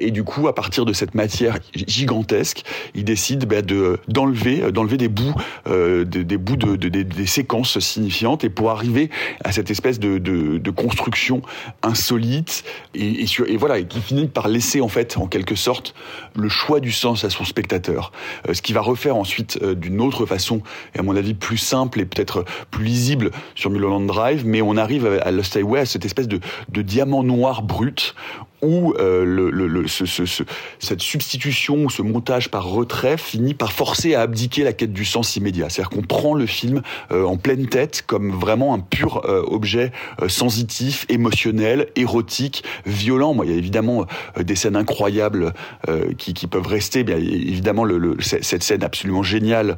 Et du coup, à partir de cette matière gigantesque, il décide bah, de d'enlever, des bouts, euh, des, bouts de, de, de, des séquences signifiantes, et pour arriver à cette espèce de, de construction insolite, et, voilà, qui finit par laisser en fait, en quelque sorte, le choix du sens à son spectateur. ce qui va refaire ensuite d'une autre façon, et à mon avis plus simple et peut-être plus lisible sur Mulholland Drive, mais on arrive à Lost Highway à cette espèce de diamant noir brut où euh, le, le, le, ce, ce, ce, cette substitution ou ce montage par retrait finit par forcer à abdiquer la quête du sens immédiat. C'est-à-dire qu'on prend le film euh, en pleine tête comme vraiment un pur euh, objet euh, sensitif, émotionnel, érotique, violent. Moi, il y a évidemment euh, des scènes incroyables euh, qui, qui, peuvent rester. Bien évidemment, cette scène absolument géniale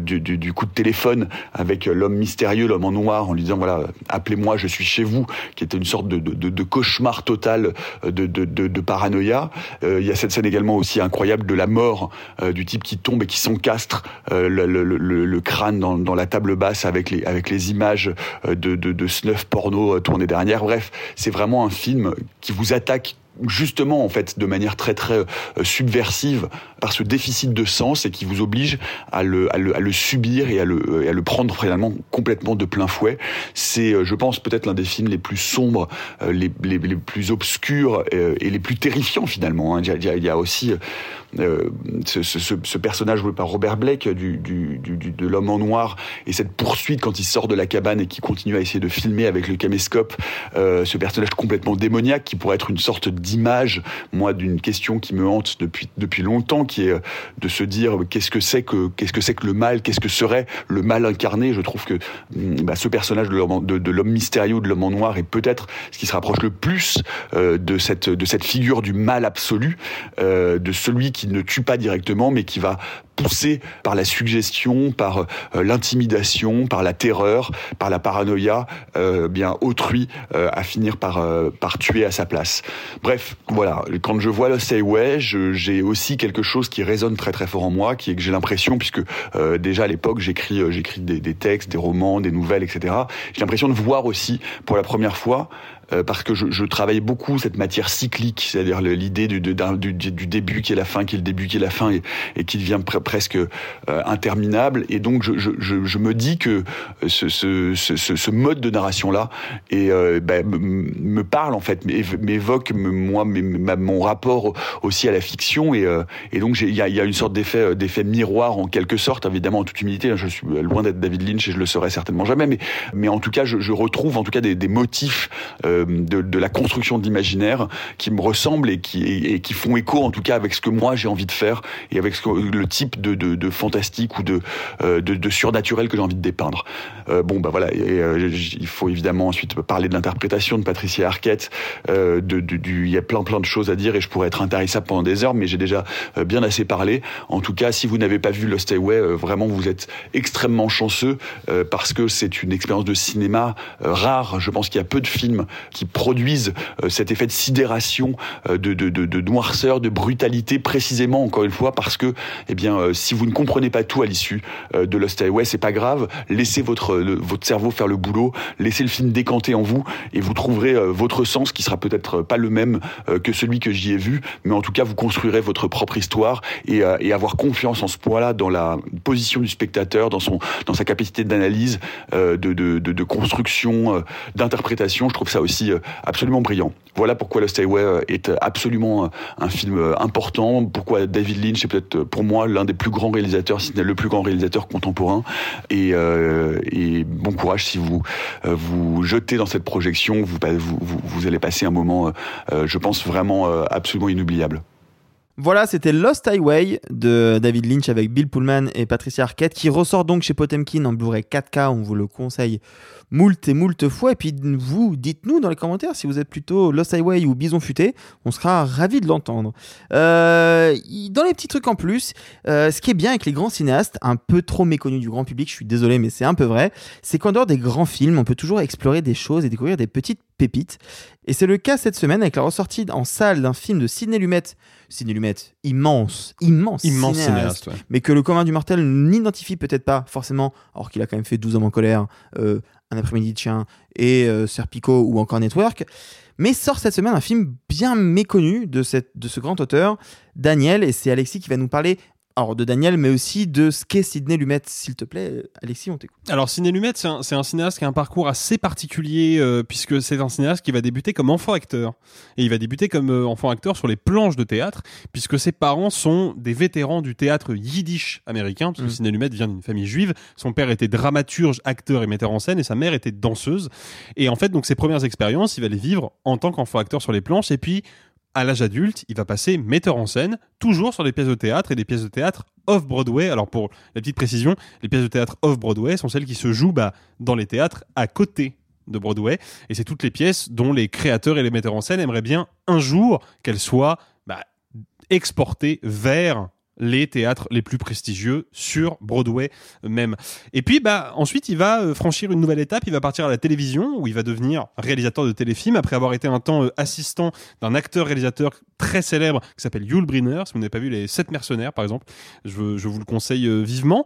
du, du, du, coup de téléphone avec l'homme mystérieux, l'homme en noir, en lui disant voilà, appelez-moi, je suis chez vous, qui était une sorte de, de, de cauchemar total de, paranoïa. Euh, il y a cette scène également aussi incroyable de la mort euh, du type qui tombe et qui s'encastre euh, le, crâne dans, la table basse avec les, avec les images de, de, de snuff porno tournées derrière. Bref, c'est vraiment un film qui vous attaque justement en fait de manière très très euh, subversive par ce déficit de sens et qui vous oblige à le, à le, à le subir et à le, à le prendre finalement complètement de plein fouet. C'est, euh, je pense, peut-être l'un des films les plus sombres, euh, les, les, les plus obscurs euh, et les plus terrifiants finalement. hein. Il y a- il y a aussi euh, ce, personnage par Robert Blake du, de l'homme en noir et cette poursuite quand il sort de la cabane et qui continue à essayer de filmer avec le caméscope euh, ce personnage complètement démoniaque qui pourrait être une sorte d'image moi d'une question qui me hante depuis depuis longtemps qui est euh, de se dire qu'est-ce que c'est que qu'est-ce que c'est que le mal qu'est-ce que serait le mal incarné. Je trouve que hum, bah, ce personnage de l'homme mystérieux de l'homme en noir est peut-être ce qui se rapproche le plus de cette de cette figure du mal absolu de celui qui ne tue pas directement mais qui va poussé par la suggestion, par euh, l'intimidation, par la terreur, par la paranoïa, euh, bien autrui euh, à finir par par tuer à sa place. Bref, voilà. Quand je vois le Say Way, j'ai aussi quelque chose qui résonne très très fort en moi, qui est que j'ai l'impression, puisque déjà à l'époque j'écris des textes, des romans, des nouvelles, etc. J'ai l'impression de voir aussi pour la première fois euh, parce que je, je travaille beaucoup cette matière cyclique, c'est-à-dire l'idée du, du, du- du début qui est la fin, qui est le début qui est la fin, et, et qui devient pre- presque euh, interminable. Et donc je, je, je, me dis que ce, ce, ce, ce- ce mode de narration-là euh, ben, me, parle en fait, m'év- m'évoque moi mon rapport aussi à la fiction, et, euh, et donc il y a, y a une sorte d'effet euh, d'effet miroir en quelque sorte, évidemment en toute humilité. hein, Je suis loin d'être David Lynch et je le serai certainement jamais, mais mais en tout cas je, je retrouve en tout cas des, des motifs euh, de, de la construction de l'imaginaire qui me ressemblent et qui, et, qui font écho en tout cas avec ce que moi j'ai envie de faire et avec ce que, le type de, de, de fantastique ou de, euh, de, surnaturel que j'ai envie de dépeindre. Euh, bon bah voilà, et, euh, il faut évidemment ensuite parler de l'interprétation de Patricia Arquette. Euh, il y a plein plein de choses à dire et je pourrais être intarissable pendant des heures, mais j'ai déjà euh, bien assez parlé. En tout cas, si vous n'avez pas vu Lost Highway, euh, vraiment vous êtes extrêmement chanceux euh, parce que c'est une expérience de cinéma euh, rare. Je pense qu'il y a peu de films qui produisent euh, cet effet de sidération, euh, de, de, de, de noirceur, de brutalité, précisément encore une fois parce que, eh bien, euh, si vous ne comprenez pas tout à l'issue de Lost Highway, c'est pas grave. Laissez votre votre cerveau faire le boulot, laissez le film décanter en vous et vous trouverez votre sens qui sera peut-être pas le même que celui que j'y ai vu, mais en tout cas vous construirez votre propre histoire et, et avoir confiance en ce point-là dans la position du spectateur, dans son dans sa capacité d'analyse, de, de, de, de construction, d'interprétation. Je trouve ça aussi euh, absolument brillant. Voilà pourquoi Lost Highway euh, est absolument euh, un film important. Pourquoi David Lynch est peut-être pour moi l'un des plus grands réalisateurs, si ce n'est le plus grand réalisateur contemporain. Et, bon courage si vous vous jetez dans cette projection. Vous, vous allez passer un moment, je pense vraiment absolument inoubliable. Voilà, c'était Lost Highway de David Lynch avec Bill Pullman et Patricia Arquette qui ressort donc chez Potemkin en Blu-ray 4K. On vous le conseille moult et moult fois. Et puis vous, dites-nous dans les commentaires si vous êtes plutôt Lost Highway ou Bison Futé. On sera ravis de l'entendre. Euh, dans les petits trucs en plus, euh, ce qui est bien avec les grands cinéastes, un peu trop méconnus du grand public, je suis désolé, mais c'est un peu vrai, c'est qu'en dehors des grands films, on peut toujours explorer des choses et découvrir des petites pépites. Et c'est le cas cette semaine avec la ressortie en salle d'un film de Sidney Lumet. Sidney Lumet, immense, immense, Immense cinéaste, ouais. mais que le commun du mortel n'identifie peut-être pas forcément, alors qu'il a quand même fait 12 hommes en colère, euh, Un après-midi de chien et euh, Serpico ou encore Network. Mais sort cette semaine un film bien méconnu de, cette, de ce grand auteur, Daniel, et c'est Alexis qui va nous parler alors de Daniel, mais aussi de ce qu'est Sidney Lumet. S'il te plaît, Alexis, on t'écoute. Alors, Sidney Lumet, c'est un, cinéaste qui a un parcours assez particulier, euh, puisque c'est un cinéaste qui va débuter comme enfant acteur. Et il va débuter comme euh, enfant acteur sur les planches de théâtre, puisque ses parents sont des vétérans du théâtre yiddish américain, parce que Mm. Sidney Lumet vient d'une famille juive. Son père était dramaturge, acteur et metteur en scène, et sa mère était danseuse. Et en fait, donc, ses premières expériences, il va les vivre en tant qu'enfant acteur sur les planches, et puis à l'âge adulte, il va passer metteur en scène, toujours sur des pièces de théâtre et des pièces de théâtre off-Broadway. Alors pour la petite précision, les pièces de théâtre off-Broadway sont celles qui se jouent bah, dans les théâtres à côté de Broadway. Et c'est toutes les pièces dont les créateurs et les metteurs en scène aimeraient bien un jour qu'elles soient bah, exportées vers les théâtres les plus prestigieux sur Broadway même. Et puis bah ensuite il va euh, franchir une nouvelle étape, il va partir à la télévision où il va devenir réalisateur de téléfilms après avoir été un temps euh, assistant d'un acteur réalisateur très célèbre qui s'appelle Yul Brynner. Si vous n'avez pas vu les Sept mercenaires par exemple, je, je vous le conseille euh, vivement.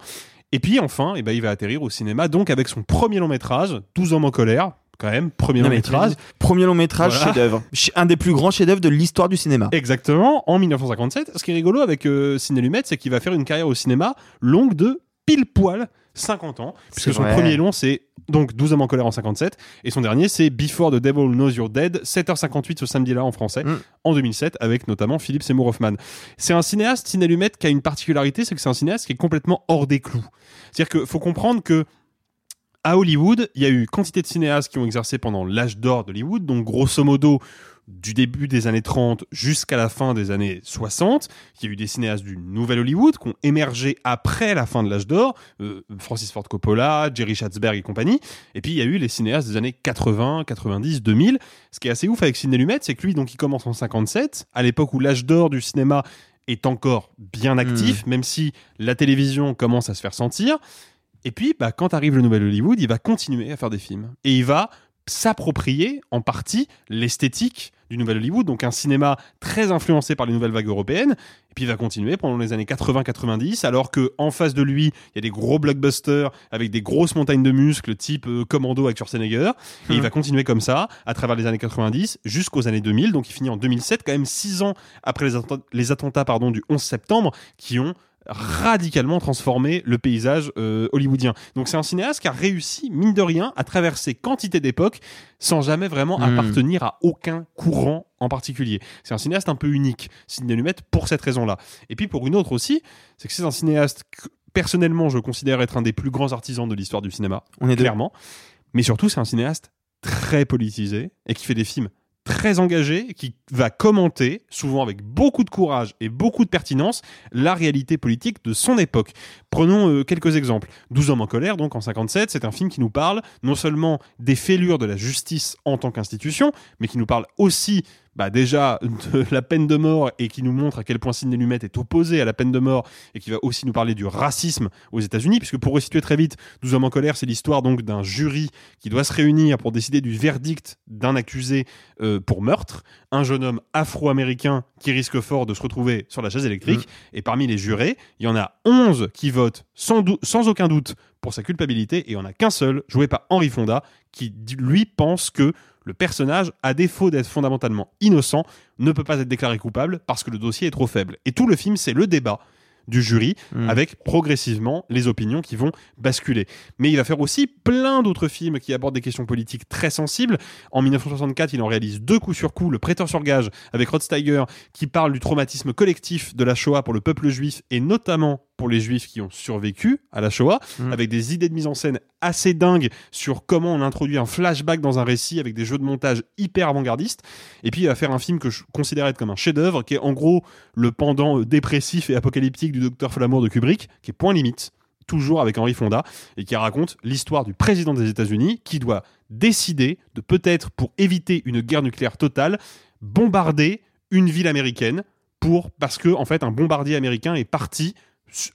Et puis enfin, eh ben, il va atterrir au cinéma donc avec son premier long métrage, 12 hommes en colère, quand même, premier Non, long métrage. Premier long métrage, Voilà. chef-d'œuvre. Ch- Un des plus grands chefs-d'œuvre de l'histoire du cinéma. Exactement, en 1957. Ce qui est rigolo avec euh, Ciné Lumet, c'est qu'il va faire une carrière au cinéma longue de pile poil 50 ans, puisque son vrai. premier long c'est donc 12 hommes en colère en 57, et son dernier c'est Before the Devil Knows You're Dead, 7h58 ce samedi-là en français, Mm. en 2007, avec notamment Philippe Seymour Hoffman. C'est un cinéaste, Ciné Lumet, qui a une particularité, c'est que c'est un cinéaste qui est complètement hors des clous. C'est-à-dire qu'il faut comprendre que à Hollywood, il y a eu quantité de cinéastes qui ont exercé pendant l'âge d'or d'Hollywood, donc grosso modo du début des années 30 jusqu'à la fin des années 60. Il y a eu des cinéastes du Nouvel Hollywood qui ont émergé après la fin de l'âge d'or, euh, Francis Ford Coppola, Jerry Schatzberg et compagnie. Et puis il y a eu les cinéastes des années 80, 90, 2000. Ce qui est assez ouf avec Sidney Lumet, c'est que lui, donc, il commence en 57, à l'époque où l'âge d'or du cinéma est encore bien actif, même si la télévision commence à se faire sentir. Et puis, bah, quand arrive le Nouvel Hollywood, il va continuer à faire des films. Et il va s'approprier en partie l'esthétique du Nouvel Hollywood, donc un cinéma très influencé par les nouvelles vagues européennes. Et puis il va continuer pendant les années 80-90, alors que en face de lui, il y a des gros blockbusters avec des grosses montagnes de muscles, type euh, Commando avec Schwarzenegger. Et il va continuer comme ça à travers les années 90 jusqu'aux années 2000. Donc il finit en 2007, quand même six ans après les attentats, les attentats pardon, du 11 septembre, qui ont radicalement transformé le paysage euh, hollywoodien. Donc c'est un cinéaste qui a réussi, mine de rien, à traverser quantité d'époques sans jamais vraiment Mm. appartenir à aucun courant en particulier. C'est un cinéaste un peu unique, Sidney Lumet, pour cette raison-là. Et puis pour une autre aussi, c'est que c'est un cinéaste que personnellement je considère être un des plus grands artisans de l'histoire du cinéma, On est deux. clairement. Mais surtout c'est un cinéaste très politisé et qui fait des films très engagé, qui va commenter, souvent avec beaucoup de courage et beaucoup de pertinence, la réalité politique de son époque. Prenons euh, quelques exemples. 12 hommes en colère, donc en 57, c'est un film qui nous parle non seulement des fêlures de la justice en tant qu'institution, mais qui nous parle aussi bah déjà de la peine de mort et qui nous montre à quel point Sidney Lumet est opposé à la peine de mort et qui va aussi nous parler du racisme aux États-Unis, puisque pour resituer très vite, 12 hommes en colère, c'est l'histoire donc d'un jury qui doit se réunir pour décider du verdict d'un accusé euh, pour meurtre, un jeune homme afro-américain qui risque fort de se retrouver sur la chaise électrique, et parmi les jurés, il y en a 11 qui votent sans, sans aucun doute pour sa culpabilité, et il n'y en a qu'un seul, joué par Henry Fonda, qui lui pense que le personnage, à défaut d'être fondamentalement innocent, ne peut pas être déclaré coupable parce que le dossier est trop faible. Et tout le film, c'est le débat du jury Mm. avec progressivement les opinions qui vont basculer. Mais il va faire aussi plein d'autres films qui abordent des questions politiques très sensibles. En 1964, il en réalise deux coups sur coup, Le Prêteur sur gage avec Rod Steiger qui parle du traumatisme collectif de la Shoah pour le peuple juif et notamment pour les juifs qui ont survécu à la Shoah, Mm. avec des idées de mise en scène assez dingues sur comment on introduit un flashback dans un récit avec des jeux de montage hyper avant-gardistes. Et puis il va faire un film que je considère être comme un chef-d'œuvre, qui est en gros le pendant euh, dépressif et apocalyptique du Docteur Flamour de Kubrick, qui est point limite, toujours avec Henry Fonda, et qui raconte l'histoire du président des États-Unis qui doit décider de peut-être, pour éviter une guerre nucléaire totale, bombarder une ville américaine pour parce que en fait un bombardier américain est parti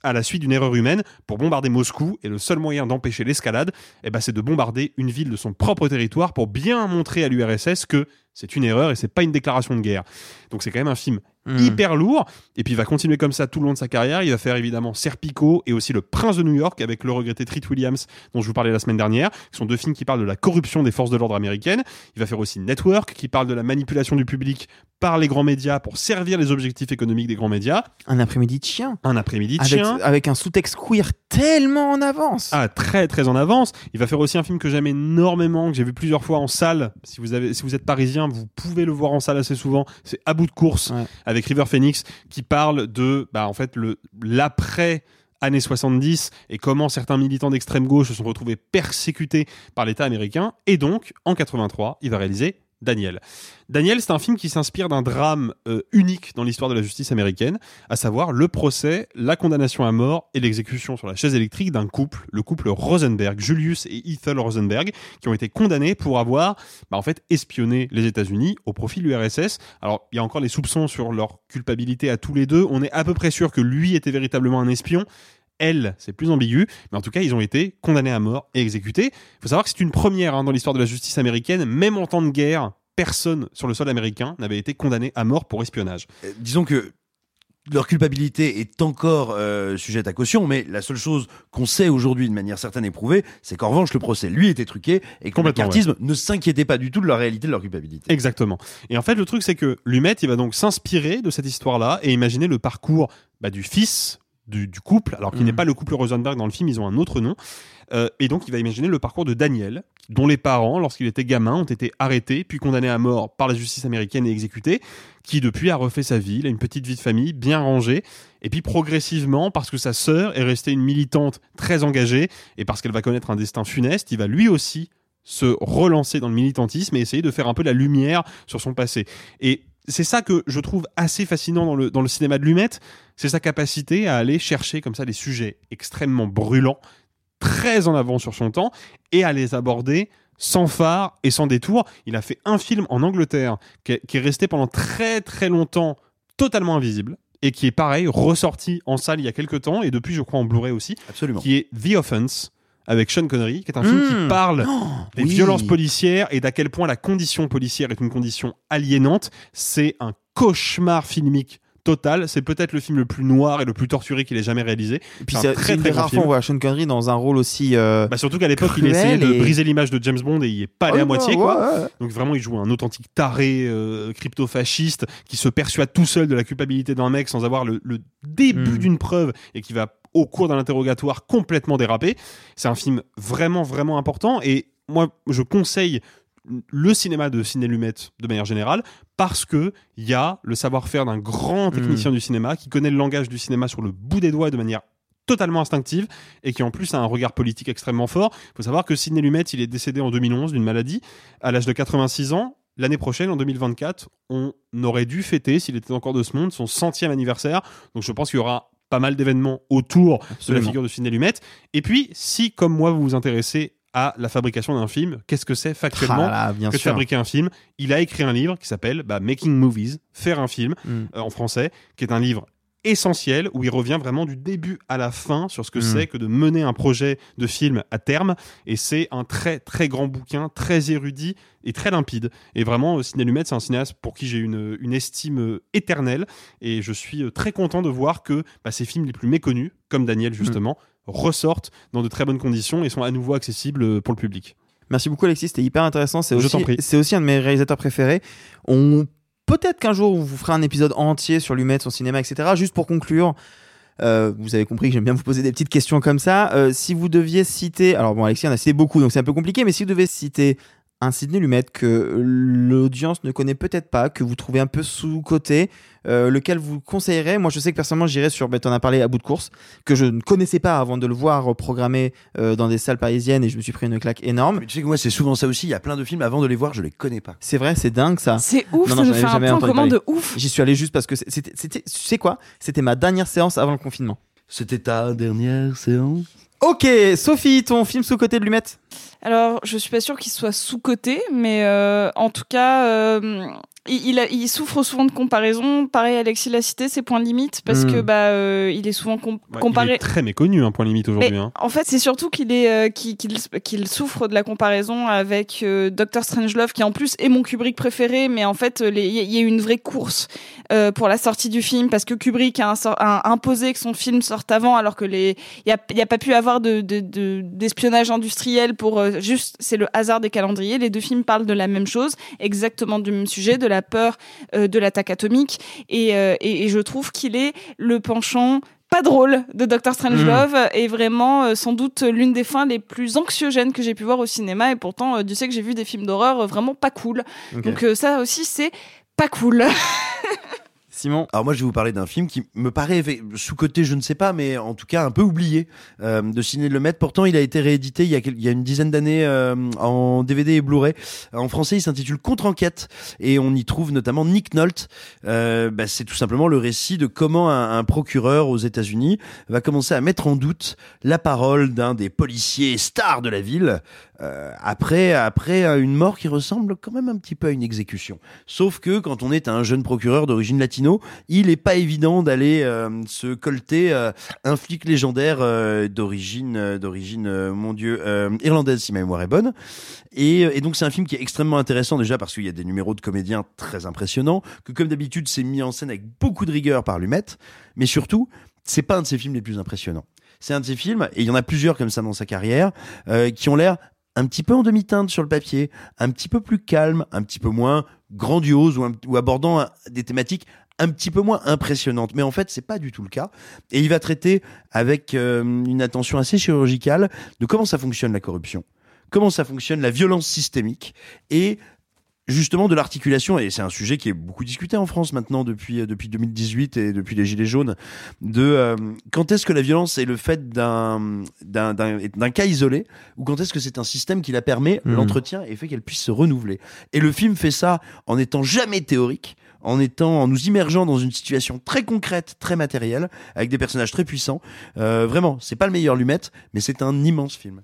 à la suite d'une erreur humaine pour bombarder Moscou et le seul moyen d'empêcher l'escalade eh ben, c'est de bombarder une ville de son propre territoire pour bien montrer à l'URSS que c'est une erreur et c'est pas une déclaration de guerre. Donc c'est quand même un film Mm. hyper lourd et puis il va continuer comme ça tout le long de sa carrière, il va faire évidemment Serpico et aussi Le Prince de New York avec le regretté Treat Williams dont je vous parlais la semaine dernière, qui sont deux films qui parlent de la corruption des forces de l'ordre américaines. Il va faire aussi Network qui parle de la manipulation du public par les grands médias pour servir les objectifs économiques des grands médias. Un après-midi de chien. Un après-midi de Avec, chien. avec un sous-texte queer tellement en avance. Ah, très très en avance. Il va faire aussi un film que j'aime énormément, que j'ai vu plusieurs fois en salle. Si vous, avez, si vous êtes parisien, vous pouvez le voir en salle assez souvent. C'est À bout de course Ouais. Avec River Phoenix qui parle de, bah, en fait, le l'après années 70 et comment certains militants d'extrême gauche se sont retrouvés persécutés par l'État américain. Et donc, en 83, il va réaliser Daniel. Daniel, c'est un film qui s'inspire d'un drame euh, unique dans l'histoire de la justice américaine, à savoir le procès, la condamnation à mort et l'exécution sur la chaise électrique d'un couple, le couple Rosenberg, Julius et Ethel Rosenberg, qui ont été condamnés pour avoir bah, en fait espionné les États-Unis au profit de l'URSS. Alors, il y a encore des soupçons sur leur culpabilité à tous les deux. On est à peu près sûr que lui était véritablement un espion. Elle, c'est plus ambigu, mais en tout cas, ils ont été condamnés à mort et exécutés. Il faut savoir que c'est une première hein, dans l'histoire de la justice américaine, même en temps de guerre, personne sur le sol américain n'avait été condamné à mort pour espionnage. Euh, disons que leur culpabilité est encore euh, sujette à caution, mais la seule chose qu'on sait aujourd'hui de manière certaine et prouvée, c'est qu'en revanche, le procès, lui, était truqué et que le ne s'inquiétait pas du tout de la réalité de leur culpabilité. Exactement. Et en fait, le truc, c'est que Lumet, il va donc s'inspirer de cette histoire-là et imaginer le parcours bah, du fils du, du couple, alors qu'il n'est pas le couple Rosenberg dans le film, ils ont un autre nom. Euh, et donc, il va imaginer le parcours de Daniel, dont les parents, lorsqu'il était gamin, ont été arrêtés, puis condamnés à mort par la justice américaine et exécutés, qui depuis a refait sa vie, il a une petite vie de famille bien rangée, et puis progressivement, parce que sa sœur est restée une militante très engagée, et parce qu'elle va connaître un destin funeste, il va lui aussi se relancer dans le militantisme et essayer de faire un peu la lumière sur son passé. Et c'est ça que je trouve assez fascinant dans le, dans le cinéma de Lumet, c'est sa capacité à aller chercher comme ça des sujets extrêmement brûlants, très en avant sur son temps, et à les aborder sans phare et sans détour. Il a fait un film en Angleterre qui est, qui est resté pendant très très longtemps totalement invisible et qui est pareil ressorti en salle il y a quelques temps et depuis je crois en Blu-ray aussi Absolument. qui est The Offense avec Sean Connery qui est un film qui parle des oui. violences policières et d'à quel point la condition policière est une condition aliénante c'est un cauchemar filmique total c'est peut-être le film le plus noir et le plus torturé qu'il ait jamais réalisé Et puis c'est très, très des grand rares film. fois où on voit Sean Connery dans un rôle aussi. euh, bah surtout qu'à l'époque il essayé de briser l'image de James Bond et il y est pas allé à moitié ouais, quoi ouais, ouais. donc vraiment, il joue un authentique taré euh, crypto-fasciste qui se persuade tout seul de la culpabilité d'un mec sans avoir le, le début Mm. d'une preuve et qui va au cours d'un interrogatoire complètement déraper. C'est un film vraiment vraiment important et moi je conseille le cinéma de Ciné Lumet de manière générale parce que il y a le savoir-faire d'un grand technicien du cinéma qui connaît le langage du cinéma sur le bout des doigts et de manière totalement instinctive et qui en plus a un regard politique extrêmement fort. Il faut savoir que Sidney Lumet, il est décédé en 2011 d'une maladie à l'âge de 86 ans. L'année prochaine, en 2024, on aurait dû fêter, s'il était encore de ce monde, son centième anniversaire. Donc je pense qu'il y aura pas mal d'événements autour de la figure de Sidney Lumet. Et puis, si comme moi vous vous intéressez à la fabrication d'un film, qu'est-ce que c'est factuellement Ah bien que sûr. fabriquer un film? Il a écrit un livre qui s'appelle bah, Making Movies, faire un film Mm. euh, en français, qui est un livre essentiel où il revient vraiment du début à la fin sur ce que Mm. c'est que de mener un projet de film à terme et c'est un très très grand bouquin très érudit et très limpide et vraiment euh, Sidney Lumet c'est un cinéaste pour qui j'ai une, une estime euh, éternelle et je suis euh, très content de voir que bah, ces films les plus méconnus comme Daniel justement ressortent dans de très bonnes conditions et sont à nouveau accessibles pour le public Merci beaucoup Alexis, c'était hyper intéressant. C'est aussi, aussi un de mes réalisateurs préférés. On peut-être qu'un jour on vous fera un épisode entier sur Lumet, son cinéma, etc. Juste pour conclure. euh, vous avez compris que j'aime bien vous poser des petites questions comme ça. Euh, si vous deviez citer, alors bon, Alexis en a cité beaucoup, donc c'est un peu compliqué, mais si vous devez citer un Sidney Lumet que l'audience ne connaît peut-être pas, que vous trouvez un peu sous-côté, euh, lequel vous conseillerez? Moi, je sais que personnellement, j'irais sur, ben, t'en as parlé à bout de course, que je ne connaissais pas avant de le voir programmé euh, dans des salles parisiennes et je me suis pris une claque énorme. Mais tu sais que moi, c'est souvent ça aussi. Il y a plein de films, avant de les voir, je les connais pas. C'est vrai, c'est dingue ça. C'est ouf, Non, ça non, nous j'en fait un jamais point commun de ouf. J'y suis allé juste parce que c'était, tu sais quoi? C'était ma dernière séance avant le confinement. C'était ta dernière séance? Ok, Sophie, ton film sous-côté de Lumet Alors, je suis pas sûre qu'il soit sous-coté, mais euh, en tout cas, euh, il, il a- il souffre souvent de comparaison. Pareil, Alexis l'a cité, ses points limites, parce Mm. que bah, euh, il est souvent com- Ouais, comparé. il est très méconnu un point limite aujourd'hui hein. En fait, c'est surtout qu'il est euh, qu'il souffre de la comparaison avec euh, Doctor Strangelove, qui en plus est mon Kubrick préféré, mais en fait, il y, a- eu une vraie course euh, pour la sortie du film parce que Kubrick a, un sor- a imposé que son film sorte avant, alors que les il y a, pas pu avoir de de- de- d'espionnage industriel pour euh, juste c'est le hasard des calendriers. Les deux films parlent de la même chose, exactement du même sujet, de la peur euh, de l'attaque atomique, et, euh, et, et je trouve qu'il est le penchant pas drôle de Doctor Strangelove est vraiment euh, sans doute l'une des fins les plus anxiogènes que j'ai pu voir au cinéma et pourtant euh, Dieu sait que j'ai vu des films d'horreur euh, vraiment pas cool. Donc ça aussi c'est pas cool. Simon Alors moi je vais vous parler d'un film qui me paraît sous-coté, je ne sais pas, mais en tout cas un peu oublié euh, de Ciné Lemaitre. Pourtant il a été réédité il y a, une dizaine d'années euh, en DVD et Blu-ray. En français il s'intitule Contre-enquête et on y trouve notamment Nick Nolte. Euh, bah, c'est tout simplement le récit de comment un procureur aux États-Unis va commencer à mettre en doute la parole d'un des policiers stars de la ville. Euh, après, après euh, une mort qui ressemble quand même un petit peu à une exécution. Sauf que quand on est un jeune procureur d'origine latino, il est pas évident d'aller euh, se colter euh, un flic légendaire euh, d'origine, euh, d'origine, mon Dieu, irlandaise si ma mémoire est bonne. Et, et donc c'est un film qui est extrêmement intéressant déjà parce qu'il y a des numéros de comédiens très impressionnants, que comme d'habitude c'est mis en scène avec beaucoup de rigueur par Lumet, mais surtout c'est pas un de ses films les plus impressionnants. C'est un de ses films, et il y en a plusieurs comme ça dans sa carrière, euh, qui ont l'air un petit peu en demi-teinte sur le papier, un petit peu plus calme, un petit peu moins grandiose ou, abordant un- des thématiques un petit peu moins impressionnantes. Mais en fait, c'est pas du tout le cas. Et il va traiter avec euh, une attention assez chirurgicale de comment ça fonctionne la corruption, comment ça fonctionne la violence systémique et justement de l'articulation et c'est un sujet qui est beaucoup discuté en France maintenant depuis depuis 2018 et depuis les gilets jaunes de euh, quand est-ce que la violence est le fait d'un d'un d'un d'un cas isolé ou quand est-ce que c'est un système qui la permet Mhm. l'entretien et fait qu'elle puisse se renouveler? Et le film fait ça en étant jamais théorique en étant en nous immergeant dans une situation très concrète, très matérielle, avec des personnages très puissants. Euh, vraiment, c'est pas le meilleur Lumet, mais c'est un immense film.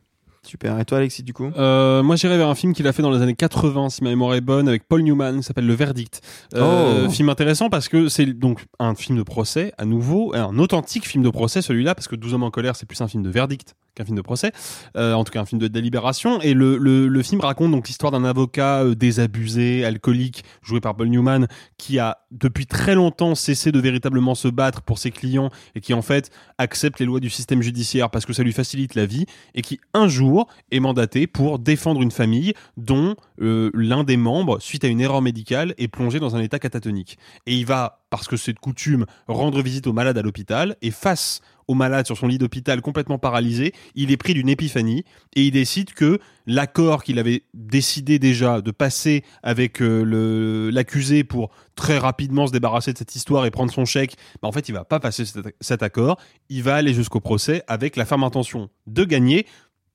Super. Et toi, Alexis, du coup Euh, moi, j'irais vers un film qu'il a fait dans les années 80, si ma mémoire est bonne, avec Paul Newman, qui s'appelle Le Verdict. Euh, Oh. Film intéressant parce que c'est donc un film de procès, à nouveau, un authentique film de procès, celui-là, parce que 12 hommes en colère, c'est plus un film de verdict qu'un film de procès, euh, en tout cas un film de délibération. Et le, le, le film raconte donc l'histoire d'un avocat euh, désabusé, alcoolique, joué par Paul Newman, qui a depuis très longtemps cessé de véritablement se battre pour ses clients et qui en fait accepte les lois du système judiciaire parce que ça lui facilite la vie et qui un jour est mandaté pour défendre une famille dont euh, l'un des membres, suite à une erreur médicale, est plongé dans un état catatonique. Et il va, parce que c'est de coutume, rendre visite au malade à l'hôpital. Et face au malade sur son lit d'hôpital complètement paralysé, il est pris d'une épiphanie et il décide que l'accord qu'il avait décidé déjà de passer avec euh, l'accusé pour très rapidement se débarrasser de cette histoire et prendre son chèque, bah en fait il va pas passer cet, cet accord, il va aller jusqu'au procès avec la ferme intention de gagner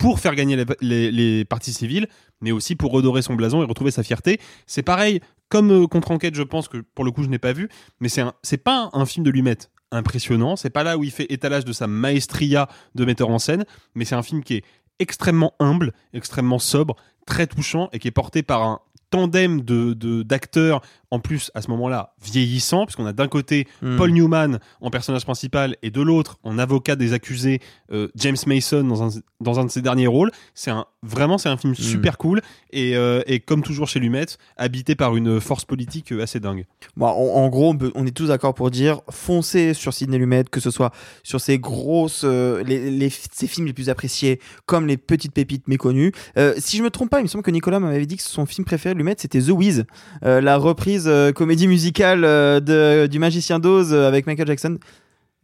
pour faire gagner les, parties civiles, mais aussi pour redorer son blason et retrouver sa fierté. C'est pareil, comme euh, contre-enquête, je pense que pour le coup je n'ai pas vu, mais c'est pas un film de Lumet impressionnant, c'est pas là où il fait étalage de sa maestria de metteur en scène, mais c'est un film qui est extrêmement humble, extrêmement sobre, très touchant et qui est porté par un tandem de d'acteurs en plus à ce moment-là vieillissant puisqu'on a d'un côté Hmm. Paul Newman en personnage principal et de l'autre en avocat des accusés euh, James Mason dans un dans un de ses derniers rôles c'est un vraiment c'est un film super cool et euh, et comme toujours chez Lumet habité par une force politique euh, assez dingue Bon, en, en gros, on, est tous d'accord pour dire foncez sur Sidney Lumet, que ce soit sur ses grosses, euh, les, les- ses films les plus appréciés, comme les petites pépites méconnues. Si je me trompe pas, il me semble que Nicolas m'avait dit que son film préféré c'était The Wiz, euh, la reprise euh, comédie musicale euh, du Magicien d'Oz avec Michael Jackson.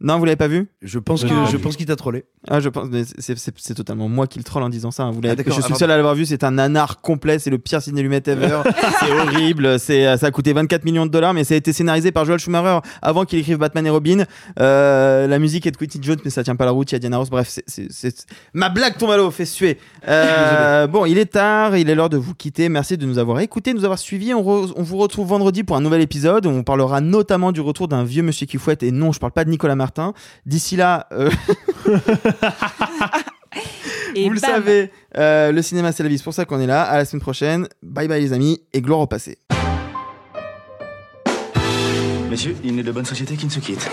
Non, vous l'avez pas vu? Je pense que je pense qu'il t'a trollé. Ah, je pense, mais c'est- totalement moi qui le troll en disant ça. hein. Vous l'avez- Ah, je suis Ah, le seul à l'avoir vu. C'est un nanar complet. C'est le pire Sidney Lumet ever. c'est horrible. C'est, euh, ça a coûté 24 millions de dollars, mais ça a été scénarisé par Joel Schumacher avant qu'il écrive Batman et Robin. Euh, la musique est de Quincy Jones, mais ça tient pas la route. Il y a Diana Ross. Bref, c'est, ma blague tombe à l'eau, fait suer. Euh, bon, il est tard. Il est l'heure de vous quitter. Merci de nous avoir écoutés, de nous avoir suivis. On, re- on vous retrouve vendredi pour un nouvel épisode. On parlera notamment du retour d'un vieux monsieur qui fouette. Et non, je parle pas de Nicolas Martin. D'ici là, euh, Et vous le savez, euh, le cinéma c'est la vie, c'est pour ça qu'on est là. À la semaine prochaine. Bye bye les amis et gloire au passé. Messieurs, il n'est de bonne société qui ne se quitte.